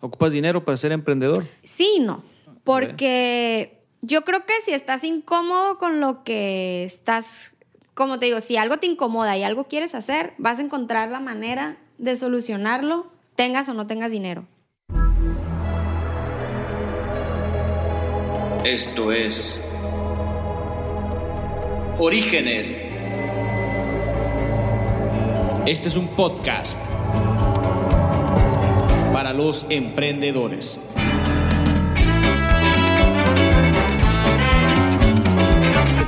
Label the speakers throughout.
Speaker 1: ¿Ocupas dinero para ser emprendedor?
Speaker 2: Sí y no. Porque yo creo que si estás incómodo con lo que estás, como te digo, si algo te incomoda y algo quieres hacer, vas a encontrar la manera de solucionarlo, tengas o no tengas dinero.
Speaker 3: Esto es Orígenes.
Speaker 4: Este es un podcast para los emprendedores.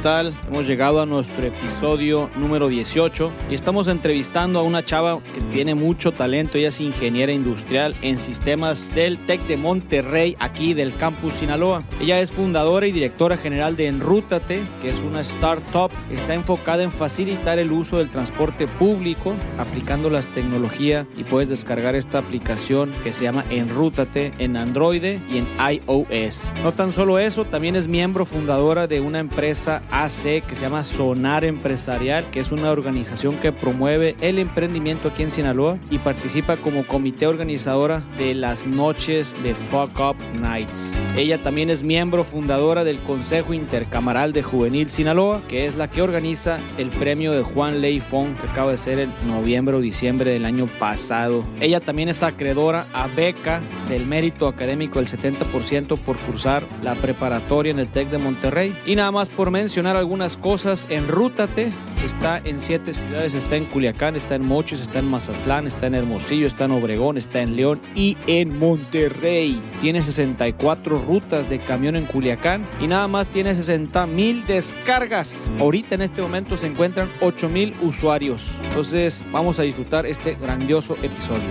Speaker 1: Tal? Hemos llegado a nuestro episodio número 18 y estamos entrevistando a una chava que tiene mucho talento. Ella es ingeniera industrial en sistemas del TEC de Monterrey, aquí del campus Sinaloa. Ella es fundadora y directora general de Enrútate, que es una startup. Está enfocada en facilitar el uso del transporte público aplicando las tecnologías y puedes descargar esta aplicación que se llama Enrútate en Android y en iOS. No tan solo eso, también es miembro fundadora de una empresa AC que se llama Sonar Empresarial, que es una organización que promueve el emprendimiento aquí en Sinaloa y participa como comité organizadora de las noches de Fuck Up Nights. Ella también es miembro fundadora del Consejo Intercamaral de Juvenil Sinaloa, que es la que organiza el premio de Juan Ley que acaba de ser en noviembre o diciembre del año pasado. Ella también es acreedora a beca del mérito académico del 70% por cursar la preparatoria en el TEC de Monterrey. Y nada más por mencionar algunas cosas, enrútate. Está en siete ciudades, está en Culiacán, está en Mochis, está en Mazatlán, está en Hermosillo, está en Obregón, está en León y en Monterrey. Tiene 64 rutas de camión en Culiacán y nada más tiene 60 mil descargas. Ahorita en este momento se encuentran 8 mil usuarios. Entonces vamos a disfrutar este grandioso episodio.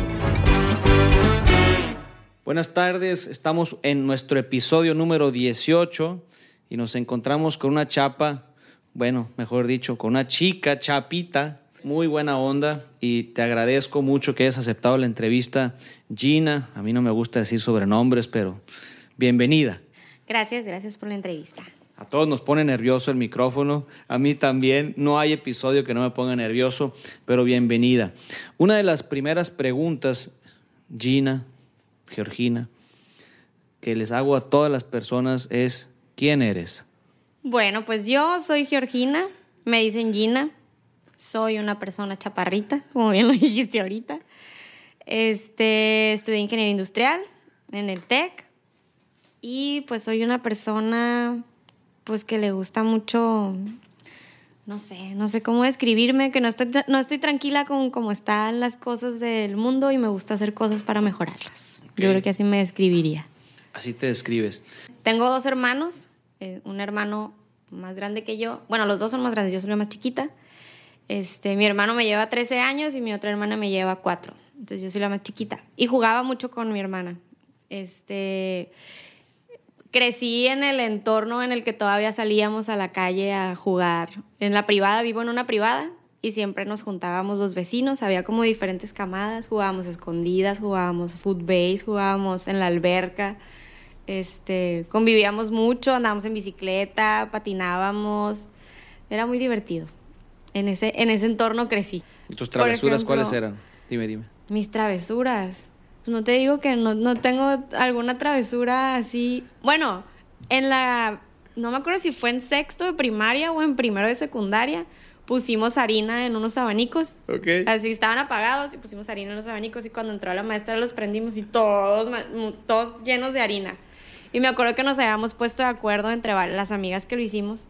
Speaker 1: Buenas tardes, estamos en nuestro episodio número 18 y nos encontramos con una chapa, bueno, mejor dicho, con una chica chapita, muy buena onda y te agradezco mucho que hayas aceptado la entrevista. Gina, a mí no me gusta decir sobrenombres, pero bienvenida.
Speaker 2: Gracias, gracias por la entrevista.
Speaker 1: A todos nos pone nervioso el micrófono, a mí también, no hay episodio que no me ponga nervioso, pero bienvenida. Una de las primeras preguntas, Gina, Georgina, que les hago a todas las personas es, ¿quién eres?
Speaker 2: Bueno, pues yo soy Georgina, me dicen Gina, soy una persona chaparrita, como bien lo dijiste ahorita. Este, estudié ingeniería industrial en el TEC y pues soy una persona pues que le gusta mucho no sé, no sé cómo describirme, que no estoy, no estoy tranquila con cómo están las cosas del mundo y me gusta hacer cosas para mejorarlas. Yo creo que así me describiría.
Speaker 1: Así te describes.
Speaker 2: Tengo dos hermanos, eh, un hermano más grande que yo. Bueno, los dos son más grandes, yo soy la más chiquita. Este, mi hermano me lleva 13 años y mi otra hermana me lleva 4. Entonces yo soy la más chiquita. Y jugaba mucho con mi hermana. Este, crecí en el entorno en el que todavía salíamos a la calle a jugar. En la privada, vivo en una privada y siempre nos juntábamos los vecinos, había como diferentes camadas, jugábamos escondidas, jugábamos footbase, jugábamos en la alberca, este, convivíamos mucho, andábamos en bicicleta, patinábamos, era muy divertido. En ese, en ese entorno crecí.
Speaker 1: ¿Y tus travesuras
Speaker 2: ejemplo,
Speaker 1: cuáles eran? Dime, dime.
Speaker 2: Mis travesuras. Pues no te digo que no, no tengo alguna travesura así. Bueno, en la. No me acuerdo si fue en sexto de primaria o en primero de secundaria. Pusimos harina en unos abanicos.
Speaker 1: Ok.
Speaker 2: Así estaban apagados y pusimos harina en los abanicos. Y cuando entró la maestra los prendimos y todos, todos llenos de harina. Y me acuerdo que nos habíamos puesto de acuerdo entre las amigas que lo hicimos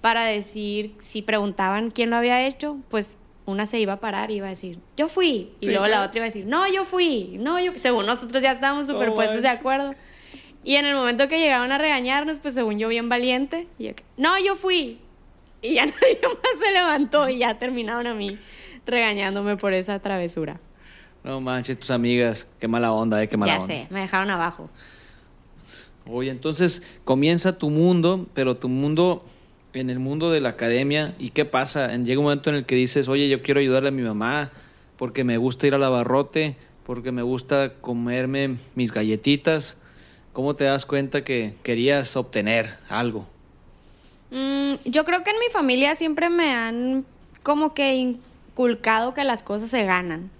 Speaker 2: para decir, si preguntaban quién lo había hecho, pues una se iba a parar y iba a decir, yo fui. Y
Speaker 1: Sí,
Speaker 2: luego la otra iba a decir, no, yo fui. No, yo Según nosotros ya estábamos superpuestos de acuerdo. Y en el momento que llegaron a regañarnos, pues según yo bien valiente, y yo, no, yo fui. Y ya nadie más se levantó y ya terminaron a mí regañándome por esa travesura.
Speaker 1: No manches, tus amigas, qué mala onda, eh, qué mala
Speaker 2: ya
Speaker 1: onda.
Speaker 2: sé, me dejaron abajo.
Speaker 1: Oye, entonces comienza tu mundo, pero tu mundo en el mundo de la academia, ¿y qué pasa? Llega un momento en el que dices, oye, yo quiero ayudarle a mi mamá porque me gusta ir al abarrote, porque me gusta comerme mis galletitas. ¿Cómo te das cuenta que querías obtener algo?
Speaker 2: Mm, yo creo que en mi familia siempre me han como que inculcado que las cosas se ganan.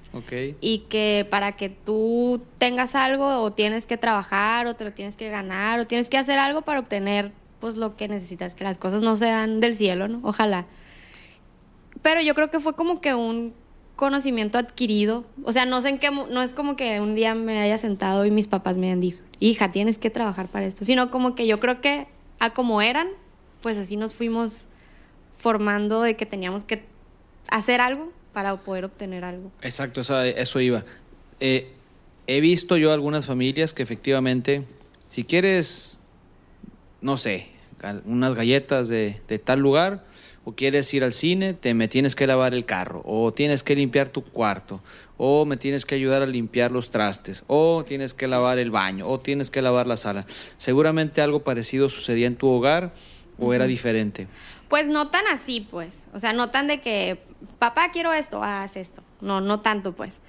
Speaker 2: Y que para que tú tengas algo o tienes que trabajar o te lo tienes que ganar o tienes que hacer algo para obtener pues lo que necesitas, que las cosas no se dan del cielo, ¿no? Ojalá. Pero yo creo que fue como que un conocimiento adquirido, o sea, no sé en qué, no es como que un día me haya sentado y mis papás me hayan dicho, hija, tienes que trabajar para esto, sino como que yo creo que a como eran, pues así nos fuimos formando de que teníamos que hacer algo para poder obtener algo.
Speaker 1: Exacto, eso, iba. Eh, he visto yo algunas familias que efectivamente, si quieres, no sé, unas galletas de, de tal lugar, o quieres ir al cine, te me tienes que lavar el carro, o tienes que limpiar tu cuarto, o me tienes que ayudar a limpiar los trastes, o tienes que lavar el baño, o tienes que lavar la sala. Seguramente algo parecido sucedía en tu hogar o era diferente.
Speaker 2: Pues no tan así, pues. O sea, no tan de que, papá, quiero esto, ah, haz esto. No, no tanto, pues.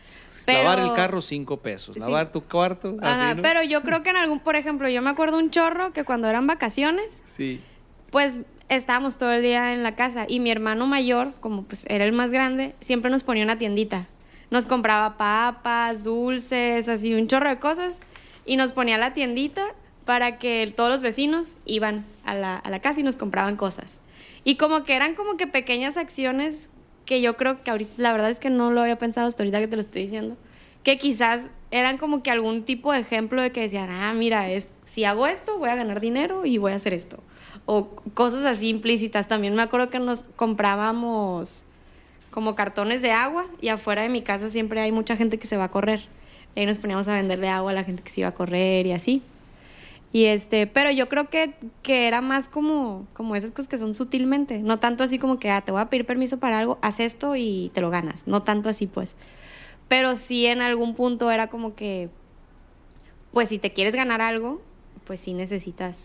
Speaker 2: Pero,
Speaker 1: Lavar el carro, cinco pesos.
Speaker 2: Sí.
Speaker 1: Lavar tu cuarto,
Speaker 2: Ajá,
Speaker 1: así, ¿no?
Speaker 2: pero yo creo que en algún, por ejemplo, yo me acuerdo un chorro que cuando eran vacaciones,
Speaker 1: Sí.
Speaker 2: pues estábamos todo el día en la casa y mi hermano mayor, como pues era el más grande, siempre nos ponía una tiendita. Nos compraba papas, dulces, así un chorro de cosas y nos ponía la tiendita para que todos los vecinos iban a la, a la casa y nos compraban cosas. Y como que eran como que pequeñas acciones que yo creo que ahorita, la verdad es que no lo había pensado hasta ahorita que te lo estoy diciendo, que quizás eran como que algún tipo de ejemplo de que decían, ah, mira, es, si hago esto voy a ganar dinero y voy a hacer esto. O cosas así implícitas. También me acuerdo que nos comprábamos como cartones de agua y afuera de mi casa siempre hay mucha gente que se va a correr. Y ahí nos poníamos a venderle agua a la gente que se iba a correr y así. Este, pero yo creo que, que era más como, como esas cosas que son sutilmente, no tanto así como que ah, te voy a pedir permiso para algo, haz esto y te lo ganas, no tanto así pues. Pero sí en algún punto era como que, pues si te quieres ganar algo, pues sí necesitas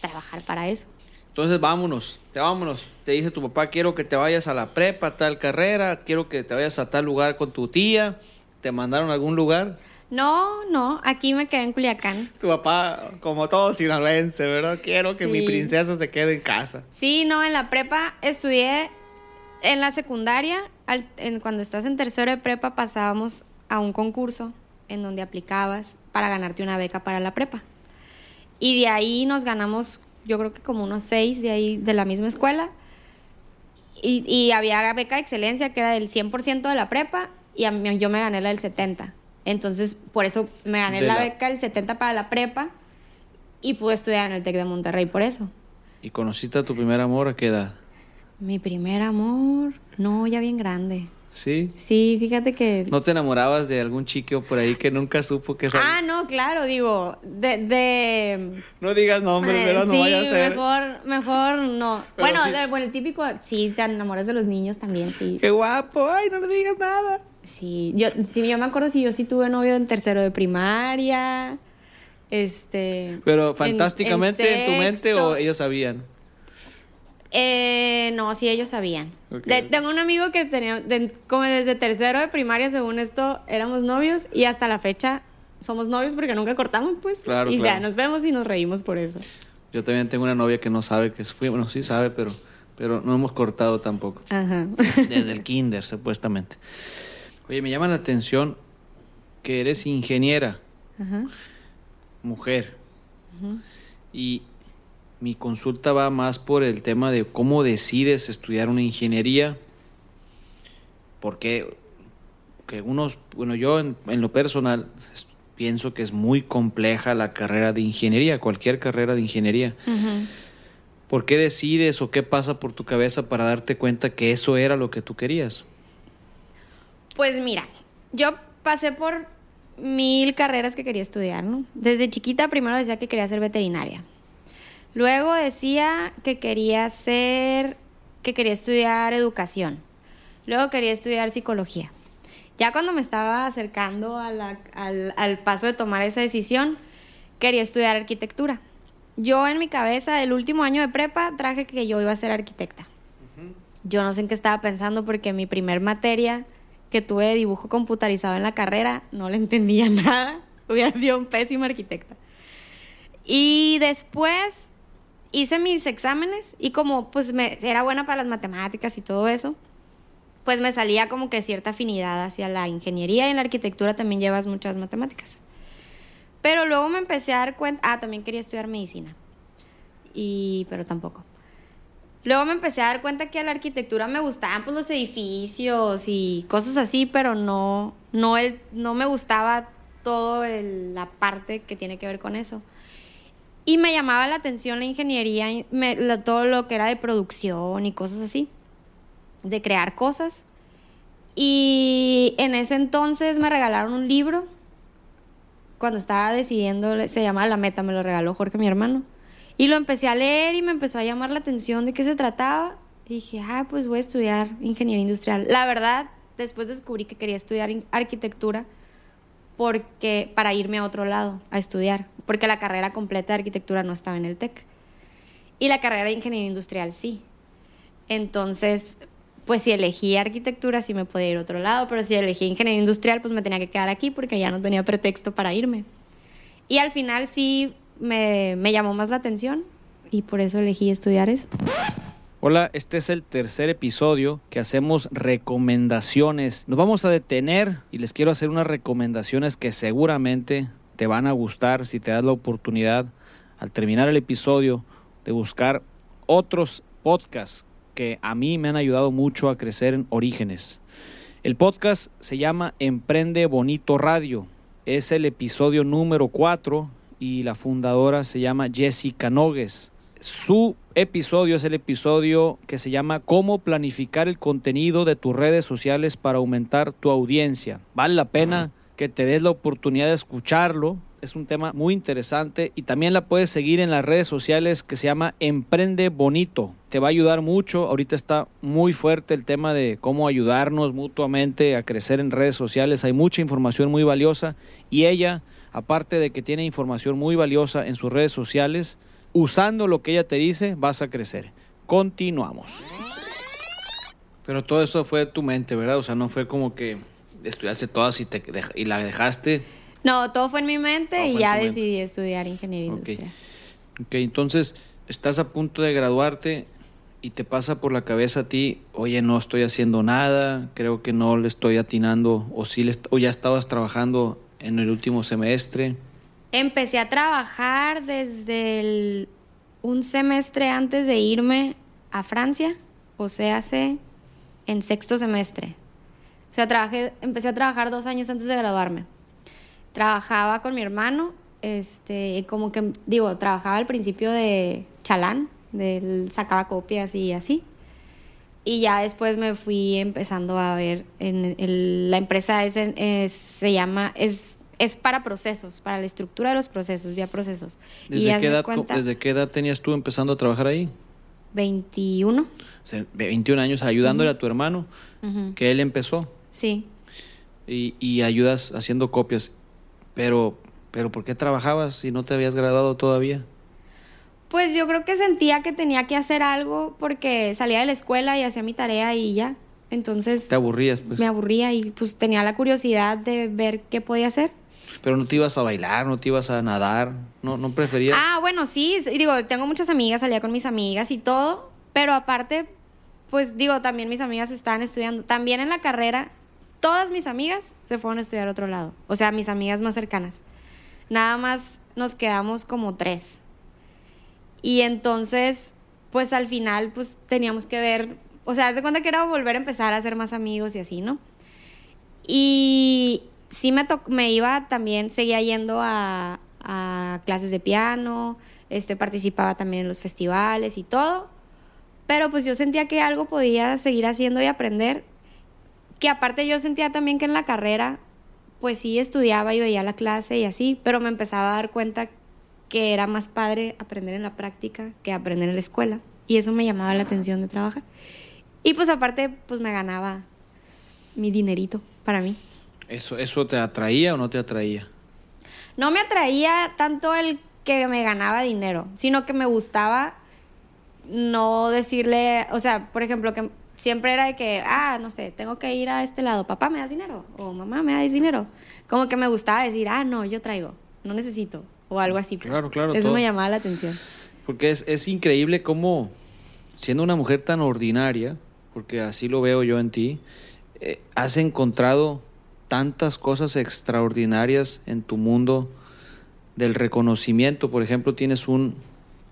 Speaker 2: trabajar para eso.
Speaker 1: Entonces vámonos, te vámonos. Te dice tu papá, quiero que te vayas a la prepa, tal carrera, quiero que te vayas a tal lugar con tu tía. ¿Te mandaron a algún lugar?
Speaker 2: No, no, aquí me quedé en Culiacán.
Speaker 1: Tu papá, como todo sinaloense, ¿verdad? Quiero que mi princesa se quede en casa.
Speaker 2: Sí, no, en la prepa estudié en la secundaria, al- en- cuando estás en tercero de prepa pasábamos a un concurso en donde aplicabas para ganarte una beca para la prepa. Y de ahí nos ganamos, yo creo que como unos seis de ahí de la misma escuela. Y, y había beca de excelencia que era del 100% de la prepa y a mí, yo me gané la del 70%. Entonces, por eso me gané la
Speaker 1: la-
Speaker 2: beca del 70% para la prepa y pude estudiar en el TEC de Monterrey por eso.
Speaker 1: ¿Y conociste a tu primer amor a qué edad?
Speaker 2: Mi primer amor, no, ya bien grande.
Speaker 1: ¿Sí?
Speaker 2: Sí, fíjate que...
Speaker 1: ¿No te enamorabas de algún chico por ahí que nunca supo que sal-
Speaker 2: Ah, no, claro, digo, de... de...
Speaker 1: No digas nombres,
Speaker 2: eh,
Speaker 1: ¿verdad? No
Speaker 2: sí,
Speaker 1: vaya a ser.
Speaker 2: mejor, mejor no.
Speaker 1: Pero
Speaker 2: bueno,
Speaker 1: sí.
Speaker 2: de- bueno, el típico, sí, te enamoras de los niños también, sí.
Speaker 1: ¡Qué guapo! ¡Ay, no le digas nada!
Speaker 2: Sí, yo, sí, yo me acuerdo si yo sí tuve novio en tercero de primaria, este...
Speaker 1: Pero
Speaker 2: en-
Speaker 1: fantásticamente en, tu mente o ellos sabían.
Speaker 2: Eh, no, sí, ellos sabían. De- tengo un amigo que tenía, de- como desde tercero de primaria, según esto, éramos novios y hasta la fecha somos novios porque nunca cortamos, pues.
Speaker 1: Claro,
Speaker 2: y ya
Speaker 1: claro.
Speaker 2: nos vemos y nos reímos por eso.
Speaker 1: Yo también tengo una novia que no sabe que fui, bueno, sí sabe, pero, pero no hemos cortado tampoco.
Speaker 2: Ajá.
Speaker 1: Desde el kinder, supuestamente. Oye, me llama la atención que eres ingeniera, mujer. Y mi consulta va más por el tema de cómo decides estudiar una ingeniería. Porque que unos, bueno, yo en, en lo personal pienso que es muy compleja la carrera de ingeniería, cualquier carrera de ingeniería. ¿Por qué decides o qué pasa por tu cabeza para darte cuenta que eso era lo que tú querías?
Speaker 2: Pues mira, yo pasé por mil carreras que quería estudiar, ¿no? Desde chiquita primero decía que quería ser veterinaria. Luego decía que quería ser, que quería estudiar educación. Luego quería estudiar psicología. Ya cuando me estaba acercando a la- al, al paso de tomar esa decisión, quería estudiar arquitectura. Yo en mi cabeza, el último año de prepa, traje que yo iba a ser arquitecta. Yo no sé en qué estaba pensando porque mi primer materia que tuve dibujo computarizado en la carrera no le entendía nada. Hubiera sido un pésimo arquitecta. Y después hice mis exámenes y como pues me, era buena para las matemáticas y todo eso, pues me salía como que cierta afinidad hacia la ingeniería y en la arquitectura también llevas muchas matemáticas. Pero luego me empecé a dar cuenta, ah, también quería estudiar medicina. Y pero tampoco. Luego me empecé a dar cuenta que a la arquitectura me gustaban pues los edificios y cosas así, pero no no el, no me gustaba todo la parte que tiene que ver con eso. Y me llamaba la atención la ingeniería, todo lo que era de producción y cosas así, de crear cosas. Y en ese entonces me regalaron un libro, cuando estaba decidiendo, se llamaba La Meta, me lo regaló Jorge, mi hermano. Y lo empecé a leer y me empezó a llamar la atención de qué se trataba. Y dije, ah, pues voy a estudiar ingeniería industrial. La verdad, después descubrí que quería estudiar arquitectura porque para irme a otro lado a estudiar, porque la carrera completa de arquitectura no estaba en el TEC. Y la carrera de ingeniería industrial sí. Entonces, pues si elegí arquitectura sí me podía ir a otro lado, pero si elegí ingeniería industrial pues me tenía que quedar aquí porque ya no tenía pretexto para irme. Y al final sí me, me llamó más la atención y por eso elegí estudiar eso.
Speaker 1: Hola, este es el tercer episodio que hacemos recomendaciones. Nos vamos a detener y les quiero hacer unas recomendaciones que seguramente te van a gustar si te das la oportunidad al terminar el episodio de buscar otros podcasts que a mí me han ayudado mucho a crecer en Orígenes. El podcast se llama Emprende Bonito Radio. Es el episodio número 4 y la fundadora se llama Jessica Nogues. Su episodio es el episodio que se llama Cómo planificar el contenido de tus redes sociales para aumentar tu audiencia. Vale la pena que te des la oportunidad de escucharlo. Es un tema muy interesante y también la puedes seguir en las redes sociales que se llama Emprende Bonito. Te va a ayudar mucho. Ahorita está muy fuerte el tema de cómo ayudarnos mutuamente a crecer en redes sociales. Hay mucha información muy valiosa y ella, aparte de que tiene información muy valiosa en sus redes sociales, usando lo que ella te dice, vas a crecer. Continuamos. Pero todo eso fue de tu mente, ¿verdad? O sea, no fue como que estudiaste todas y, te, y la dejaste.
Speaker 2: No, todo fue en mi mente y ya decidí estudiar ingeniería industrial.
Speaker 1: Ok, entonces estás a punto de graduarte y te pasa por la cabeza a ti, oye, no estoy haciendo nada, creo que no le estoy atinando, o, sí le, o ya estabas trabajando en el último semestre.
Speaker 2: Empecé a trabajar desde un semestre antes de irme a Francia, o sea, hace en sexto semestre. O sea, trabajé, empecé a trabajar dos años antes de graduarme. Trabajaba con mi hermano, este, como que, digo, trabajaba al principio de chalán, del sacaba copias y así. Y ya después me fui empezando a ver, en la empresa es, se llama, es es para procesos, para la estructura de los procesos, vía procesos.
Speaker 1: ¿Desde, qué, edad, ¿desde qué edad tenías tú empezando a trabajar ahí?
Speaker 2: 21.
Speaker 1: 21 años ayudándole a tu hermano, que él empezó.
Speaker 2: Sí.
Speaker 1: Y, y, ayudas haciendo copias. Pero, pero ¿por qué trabajabas si no te habías graduado todavía?
Speaker 2: Pues yo creo que sentía que tenía que hacer algo porque salía de la escuela y hacía mi tarea y ya. Entonces...
Speaker 1: Te aburrías, pues.
Speaker 2: Me aburría y pues tenía la curiosidad de ver qué podía hacer.
Speaker 1: Pero no te ibas a bailar, no te ibas a nadar, no, no preferías.
Speaker 2: Ah, bueno, sí, digo, tengo muchas amigas, salía con mis amigas y todo, pero aparte, pues digo, también mis amigas estaban estudiando. También en la carrera, todas mis amigas se fueron a estudiar a otro lado. O sea, mis amigas más cercanas. Nada más nos quedamos como tres. Y entonces, pues al final, pues teníamos que ver, o sea, de cuenta que era volver a empezar a hacer más amigos y así, ¿no? Y, sí me, me iba también, seguía yendo a, clases de piano, este, participaba también en los festivales y todo, pero pues yo sentía que algo podía seguir haciendo y aprender, que aparte yo sentía también que en la carrera, pues sí estudiaba y veía la clase y así, pero me empezaba a dar cuenta que era más padre aprender en la práctica que aprender en la escuela, y eso me llamaba la atención de trabajar. Y pues aparte, pues me ganaba mi dinerito para mí.
Speaker 1: ¿Eso, ¿Eso te atraía o no te atraía?
Speaker 2: No me atraía tanto el que me ganaba dinero, sino que me gustaba no decirle, o sea, por ejemplo, que siempre era de que, ah, no sé, tengo que ir a este lado, papá, ¿me das dinero? O mamá, ¿me das dinero? Como que me gustaba decir, ah, no, yo traigo, no necesito, o algo así.
Speaker 1: Pues. Claro, claro.
Speaker 2: Eso me llamaba la atención.
Speaker 1: Porque es, es increíble cómo, siendo una mujer tan ordinaria, porque así lo veo yo en ti, eh, has encontrado tantas cosas extraordinarias en tu mundo del reconocimiento. Por ejemplo, tienes un,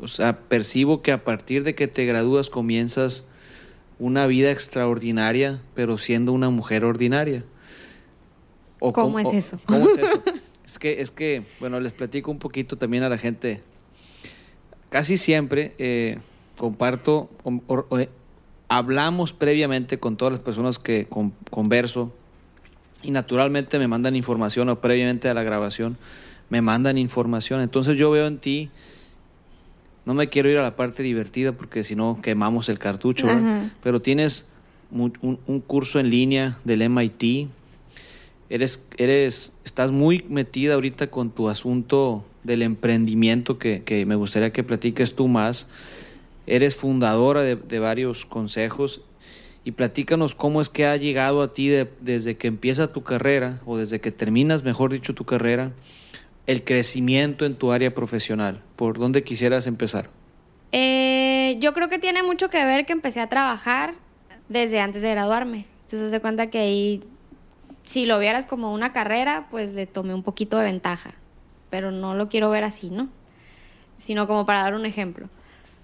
Speaker 1: o sea, percibo que a partir de que te gradúas comienzas una vida extraordinaria, pero siendo una mujer ordinaria.
Speaker 2: O ¿Cómo, es eso?
Speaker 1: ¿Cómo es eso? es que, es que, bueno, les platico un poquito también a la gente. Casi siempre eh, comparto, eh, hablamos previamente con todas las personas que converso y naturalmente me mandan información o previamente a la grabación me mandan información. Entonces yo veo en ti, no me quiero ir a la parte divertida porque si no quemamos el cartucho, pero tienes un, curso en línea del MIT, eres, eres, estás muy metida ahorita con tu asunto del emprendimiento que, que me gustaría que platiques tú más. Eres fundadora de, de varios consejos y platícanos cómo es que ha llegado a ti desde que empieza tu carrera o desde que terminas, mejor dicho, tu carrera el crecimiento en tu área profesional? ¿Por dónde quisieras empezar?
Speaker 2: Eh, yo creo que tiene mucho que ver que empecé a trabajar desde antes de graduarme. Entonces se cuenta que ahí, si lo vieras como una carrera, pues le tomé un poquito de ventaja. Pero no lo quiero ver así, ¿no? Sino como para dar un ejemplo.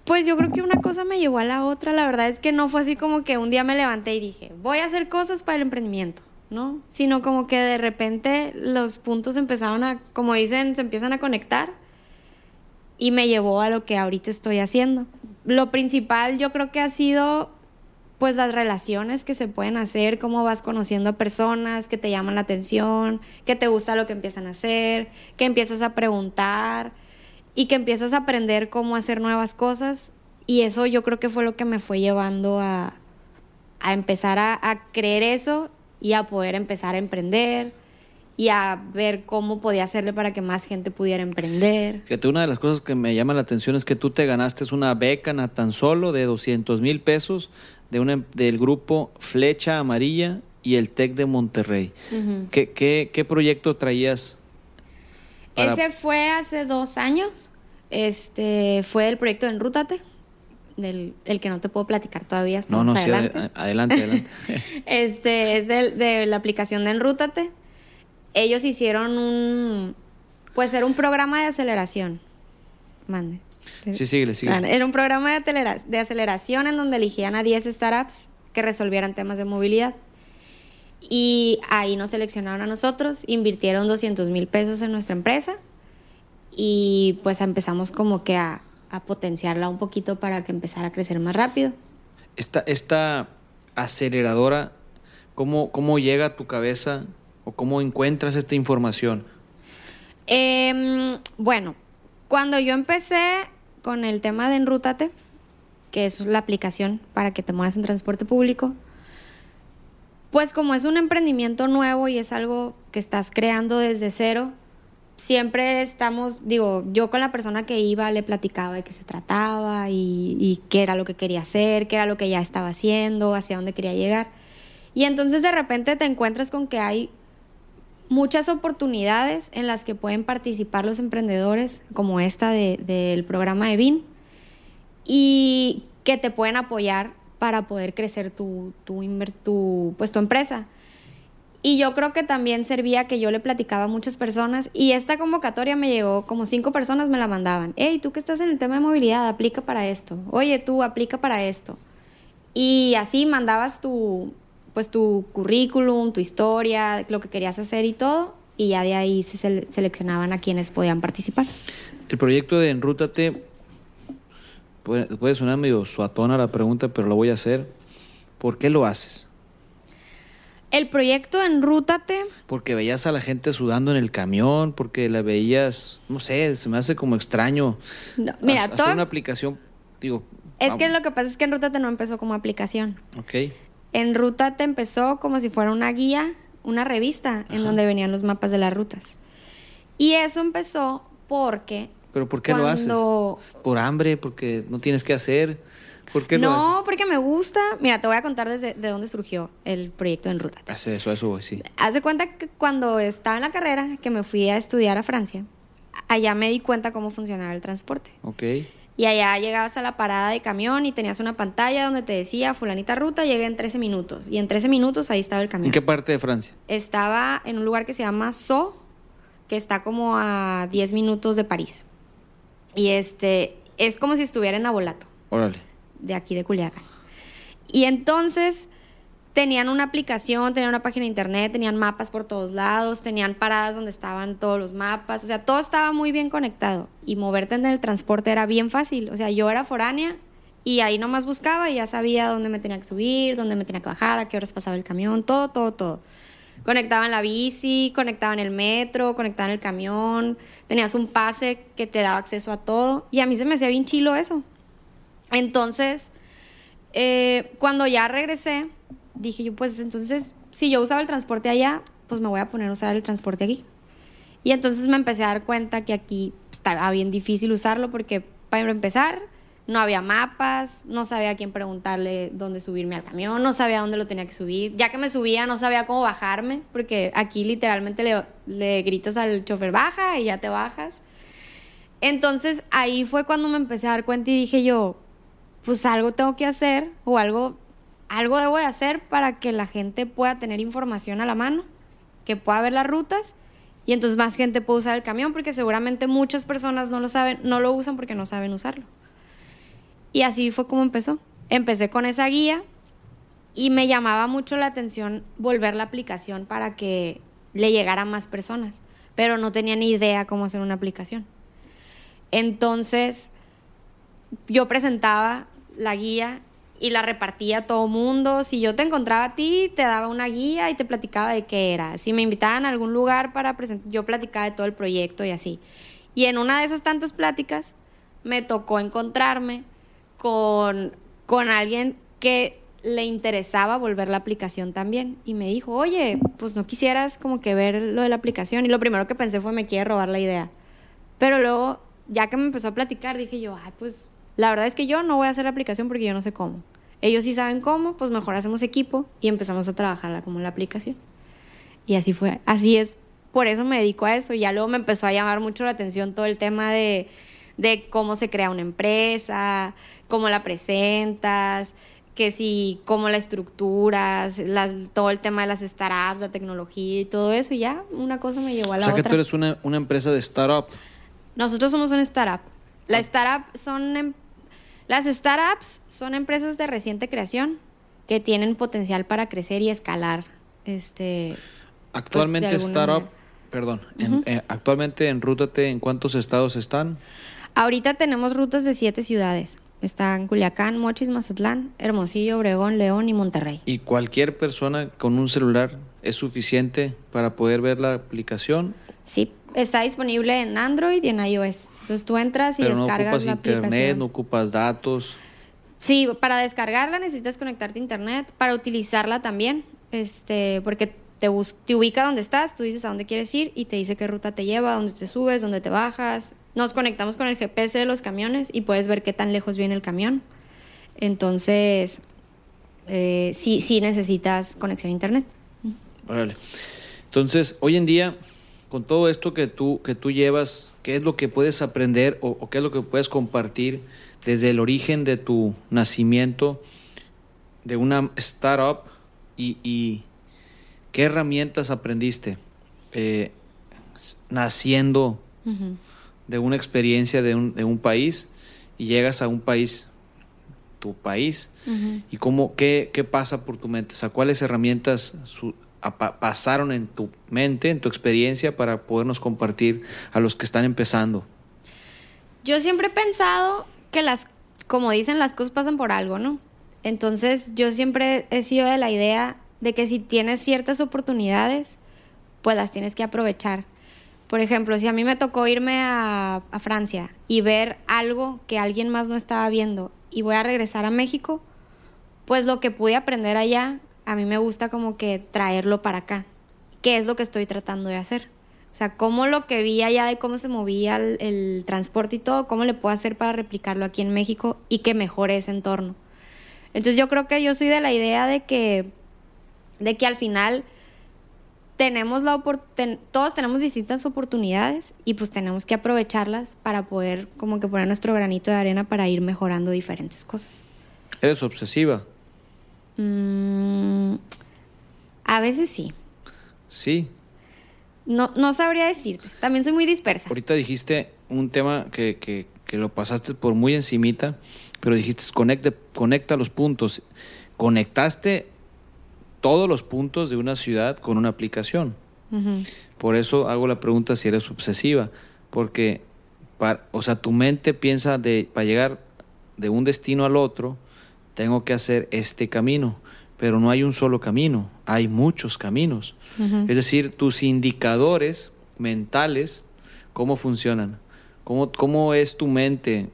Speaker 2: Pues yo creo que una cosa me llevó a la otra. La verdad es que no fue así como que un día me levanté y dije, voy a hacer cosas para el emprendimiento. ¿no? Sino como que de repente los puntos empezaron a, como dicen, se empiezan a conectar y me llevó a lo que ahorita estoy haciendo. Lo principal yo creo que ha sido pues las relaciones que se pueden hacer, cómo vas conociendo a personas que te llaman la atención, que te gusta lo que empiezan a hacer, que empiezas a preguntar y que empiezas a aprender cómo hacer nuevas cosas. Y eso yo creo que fue lo que me fue llevando a, a empezar a, creer eso y a poder empezar a emprender y a ver cómo podía hacerle para que más gente pudiera emprender.
Speaker 1: Fíjate, una de las cosas que me llama la atención es que tú te ganaste una beca tan solo de 200 mil pesos de una, del grupo Flecha Amarilla y el TEC de Monterrey. ¿Qué, qué, qué, proyecto traías?
Speaker 2: Ese fue hace dos años. Este fue el proyecto Enrútate del el que no te puedo platicar todavía.
Speaker 1: No, no, adelante. Sí, adelante, adelante.
Speaker 2: este es de, la aplicación de Enrútate. Ellos hicieron un, pues era un programa de aceleración. Mande.
Speaker 1: Sí, sigue, sigue.
Speaker 2: Era un programa de, de aceleración en donde eligían a 10 startups que resolvieran temas de movilidad. Y ahí nos seleccionaron a nosotros, invirtieron 200 mil pesos en nuestra empresa y pues empezamos como que a, a potenciarla un poquito para que empezara a crecer más rápido.
Speaker 1: Esta, esta aceleradora, ¿cómo, ¿cómo llega a tu cabeza o cómo encuentras esta información?
Speaker 2: Em, bueno, cuando yo empecé con el tema de Enrútate, que es la aplicación para que te muevas en transporte público, pues como es un emprendimiento nuevo y es algo que estás creando desde cero, siempre estamos, digo, yo con la persona que iba le platicaba de qué se trataba y, qué era lo que quería hacer, qué era lo que ya estaba haciendo, hacia dónde quería llegar. Y entonces de repente te encuentras con que hay muchas oportunidades en las que pueden participar los emprendedores, como esta del programa de y que te pueden apoyar para poder crecer tu, tu, tu, pues, tu empresa. Y yo creo que también servía que yo le platicaba a muchas personas y esta convocatoria me llegó, como cinco personas me la mandaban. Hey, tú que estás en el tema de movilidad, aplica para esto. Oye, tú aplica para esto. Y así mandabas tu, pues tu currículum, tu historia, lo que querías hacer y todo. Y ya de ahí se seleccionaban a quienes podían participar.
Speaker 1: El proyecto de Enrútate, puede, puede sonar medio suatona la pregunta, pero lo voy a hacer. ¿Por qué lo haces?
Speaker 2: El proyecto Enrútate.
Speaker 1: Porque veías a la gente sudando en el camión, porque la veías, no sé, se me hace como extraño.
Speaker 2: mira,
Speaker 1: hacer una aplicación, digo.
Speaker 2: Es que lo que pasa es que Enrútate no empezó como aplicación.
Speaker 1: Ok.
Speaker 2: Enrútate empezó como si fuera una guía, una revista, en donde venían los mapas de las rutas. Y eso empezó porque.
Speaker 1: ¿Pero por qué lo haces? ¿Por hambre? ¿Porque no tienes que hacer?
Speaker 2: no, porque me gusta. Mira, te voy a contar desde de dónde surgió el proyecto en Ruta.
Speaker 1: Hace eso, eso sí.
Speaker 2: Haz de cuenta que cuando estaba en la carrera, que me fui a estudiar a Francia, allá me di cuenta cómo funcionaba el transporte.
Speaker 1: Ok.
Speaker 2: Y allá llegabas a la parada de camión y tenías una pantalla donde te decía, fulanita ruta, llegué en 13 minutos. Y en 13 minutos ahí estaba el camión.
Speaker 1: ¿En qué parte de Francia?
Speaker 2: Estaba en un lugar que se llama So, que está como a 10 minutos de París. Y este, es como si estuviera en Abolato,
Speaker 1: Órale.
Speaker 2: de aquí de Culiacán. Y entonces tenían una aplicación, tenían una página de internet, tenían mapas por todos lados, tenían paradas donde estaban todos los mapas, o sea, todo estaba muy bien conectado y moverte en el transporte era bien fácil, o sea, yo era foránea y ahí nomás buscaba y ya sabía dónde me tenía que subir, dónde me tenía que bajar, a qué horas pasaba el camión, todo, todo, todo. Conectaban la bici, conectaban el metro, conectaban el camión, tenías un pase que te daba acceso a todo y a mí se me hacía bien chilo eso. Entonces, eh, cuando ya regresé, dije yo, pues entonces, si yo usaba el transporte allá, pues me voy a poner a usar el transporte aquí. Y entonces me empecé a dar cuenta que aquí estaba bien difícil usarlo porque, para empezar, no había mapas, no sabía a quién preguntarle dónde subirme al camión, no sabía dónde lo tenía que subir. Ya que me subía, no sabía cómo bajarme, porque aquí literalmente le, le gritas al chofer, baja y ya te bajas. Entonces ahí fue cuando me empecé a dar cuenta y dije yo, pues algo tengo que hacer o algo algo debo de hacer para que la gente pueda tener información a la mano, que pueda ver las rutas y entonces más gente puede usar el camión porque seguramente muchas personas no lo saben, no lo usan porque no saben usarlo. Y así fue como empezó. Empecé con esa guía y me llamaba mucho la atención volver la aplicación para que le llegara a más personas, pero no tenía ni idea cómo hacer una aplicación. Entonces, yo presentaba la guía y la repartía a todo mundo. Si yo te encontraba a ti, te daba una guía y te platicaba de qué era. Si me invitaban a algún lugar para presentar, yo platicaba de todo el proyecto y así. Y en una de esas tantas pláticas me tocó encontrarme con, con alguien que le interesaba volver la aplicación también. Y me dijo, oye, pues no quisieras como que ver lo de la aplicación. Y lo primero que pensé fue, me quiere robar la idea. Pero luego, ya que me empezó a platicar, dije yo, ay, pues la verdad es que yo no voy a hacer la aplicación porque yo no sé cómo. Ellos sí saben cómo, pues mejor hacemos equipo y empezamos a trabajarla como la aplicación. Y así fue, así es. Por eso me dedico a eso. Y ya luego me empezó a llamar mucho la atención todo el tema de, de cómo se crea una empresa, cómo la presentas, que si, cómo la estructuras, la, todo el tema de las startups, la tecnología y todo eso. Y ya una cosa me llevó a la
Speaker 1: o sea
Speaker 2: otra.
Speaker 1: que tú eres una, una empresa de startup.
Speaker 2: Nosotros somos una startup. La startup son em- las startups son empresas de reciente creación que tienen potencial para crecer y escalar. Este,
Speaker 1: Actualmente
Speaker 2: Pues, de alguna
Speaker 1: startup,
Speaker 2: manera.
Speaker 1: perdón, en- eh, actualmente en Rútate, ¿en cuántos estados están?
Speaker 2: ahorita tenemos rutas de siete ciudades. Están Culiacán, Mochis, Mazatlán, Hermosillo, Obregón, León y Monterrey.
Speaker 1: Y cualquier persona con un celular es suficiente para poder ver la aplicación,
Speaker 2: Sí, está disponible en Android y en iOS. Entonces tú entras y
Speaker 1: pero no
Speaker 2: descargas
Speaker 1: ocupas
Speaker 2: la
Speaker 1: internet,
Speaker 2: aplicación.
Speaker 1: no ocupas datos.
Speaker 2: Sí, para descargarla necesitas conectarte a internet, para utilizarla también, este, porque te, bus- te ubica donde estás, tú dices a dónde quieres ir y te dice qué ruta te lleva, dónde te subes, dónde te bajas. Nos conectamos con el GPS de los camiones y puedes ver qué tan lejos viene el camión. Entonces, eh, sí, sí necesitas conexión a internet.
Speaker 1: Órale. Entonces, hoy en día, con todo esto que tú, que tú llevas, ¿qué es lo que puedes aprender o, o qué es lo que puedes compartir desde el origen de tu nacimiento de una startup y, y qué herramientas aprendiste eh, naciendo de una experiencia de un, de un país y llegas a un país, tu país. ¿Y cómo, qué, qué pasa por tu mente? O sea, ¿cuáles herramientas su- pasaron en tu mente, en tu experiencia, para podernos compartir a los que están empezando?
Speaker 2: Yo siempre he pensado que las, como dicen, las cosas pasan por algo, ¿no? Entonces yo siempre he sido de la idea de que si tienes ciertas oportunidades, pues las tienes que aprovechar. Por ejemplo, si a mí me tocó irme a, a Francia y ver algo que alguien más no estaba viendo y voy a regresar a México, pues lo que pude aprender allá, a mí me gusta como que traerlo para acá. ¿Qué es lo que estoy tratando de hacer? O sea, cómo lo que vi allá de cómo se movía el, transporte y todo, cómo le puedo hacer para replicarlo aquí en México y que mejore ese entorno. Entonces yo creo que yo soy de la idea de que, de que al final tenemos la ten- todos tenemos distintas oportunidades y pues tenemos que aprovecharlas para poder como que poner nuestro granito de arena para ir mejorando diferentes cosas.
Speaker 1: ¿Eres obsesiva?
Speaker 2: Mm, a veces sí.
Speaker 1: Sí.
Speaker 2: No, no sabría decirte. También soy muy dispersa.
Speaker 1: Ahorita dijiste un tema que, que- que lo pasaste por muy encimita, pero dijiste conecta, conecta los puntos. Conectaste todos los puntos de una ciudad con una aplicación. Por eso hago la pregunta si eres obsesiva, porque, para, o sea, tu mente piensa de para llegar de un destino al otro, tengo que hacer este camino, pero no hay un solo camino, hay muchos caminos. Es decir, tus indicadores mentales, ¿cómo funcionan? ¿Cómo, cómo es tu mente?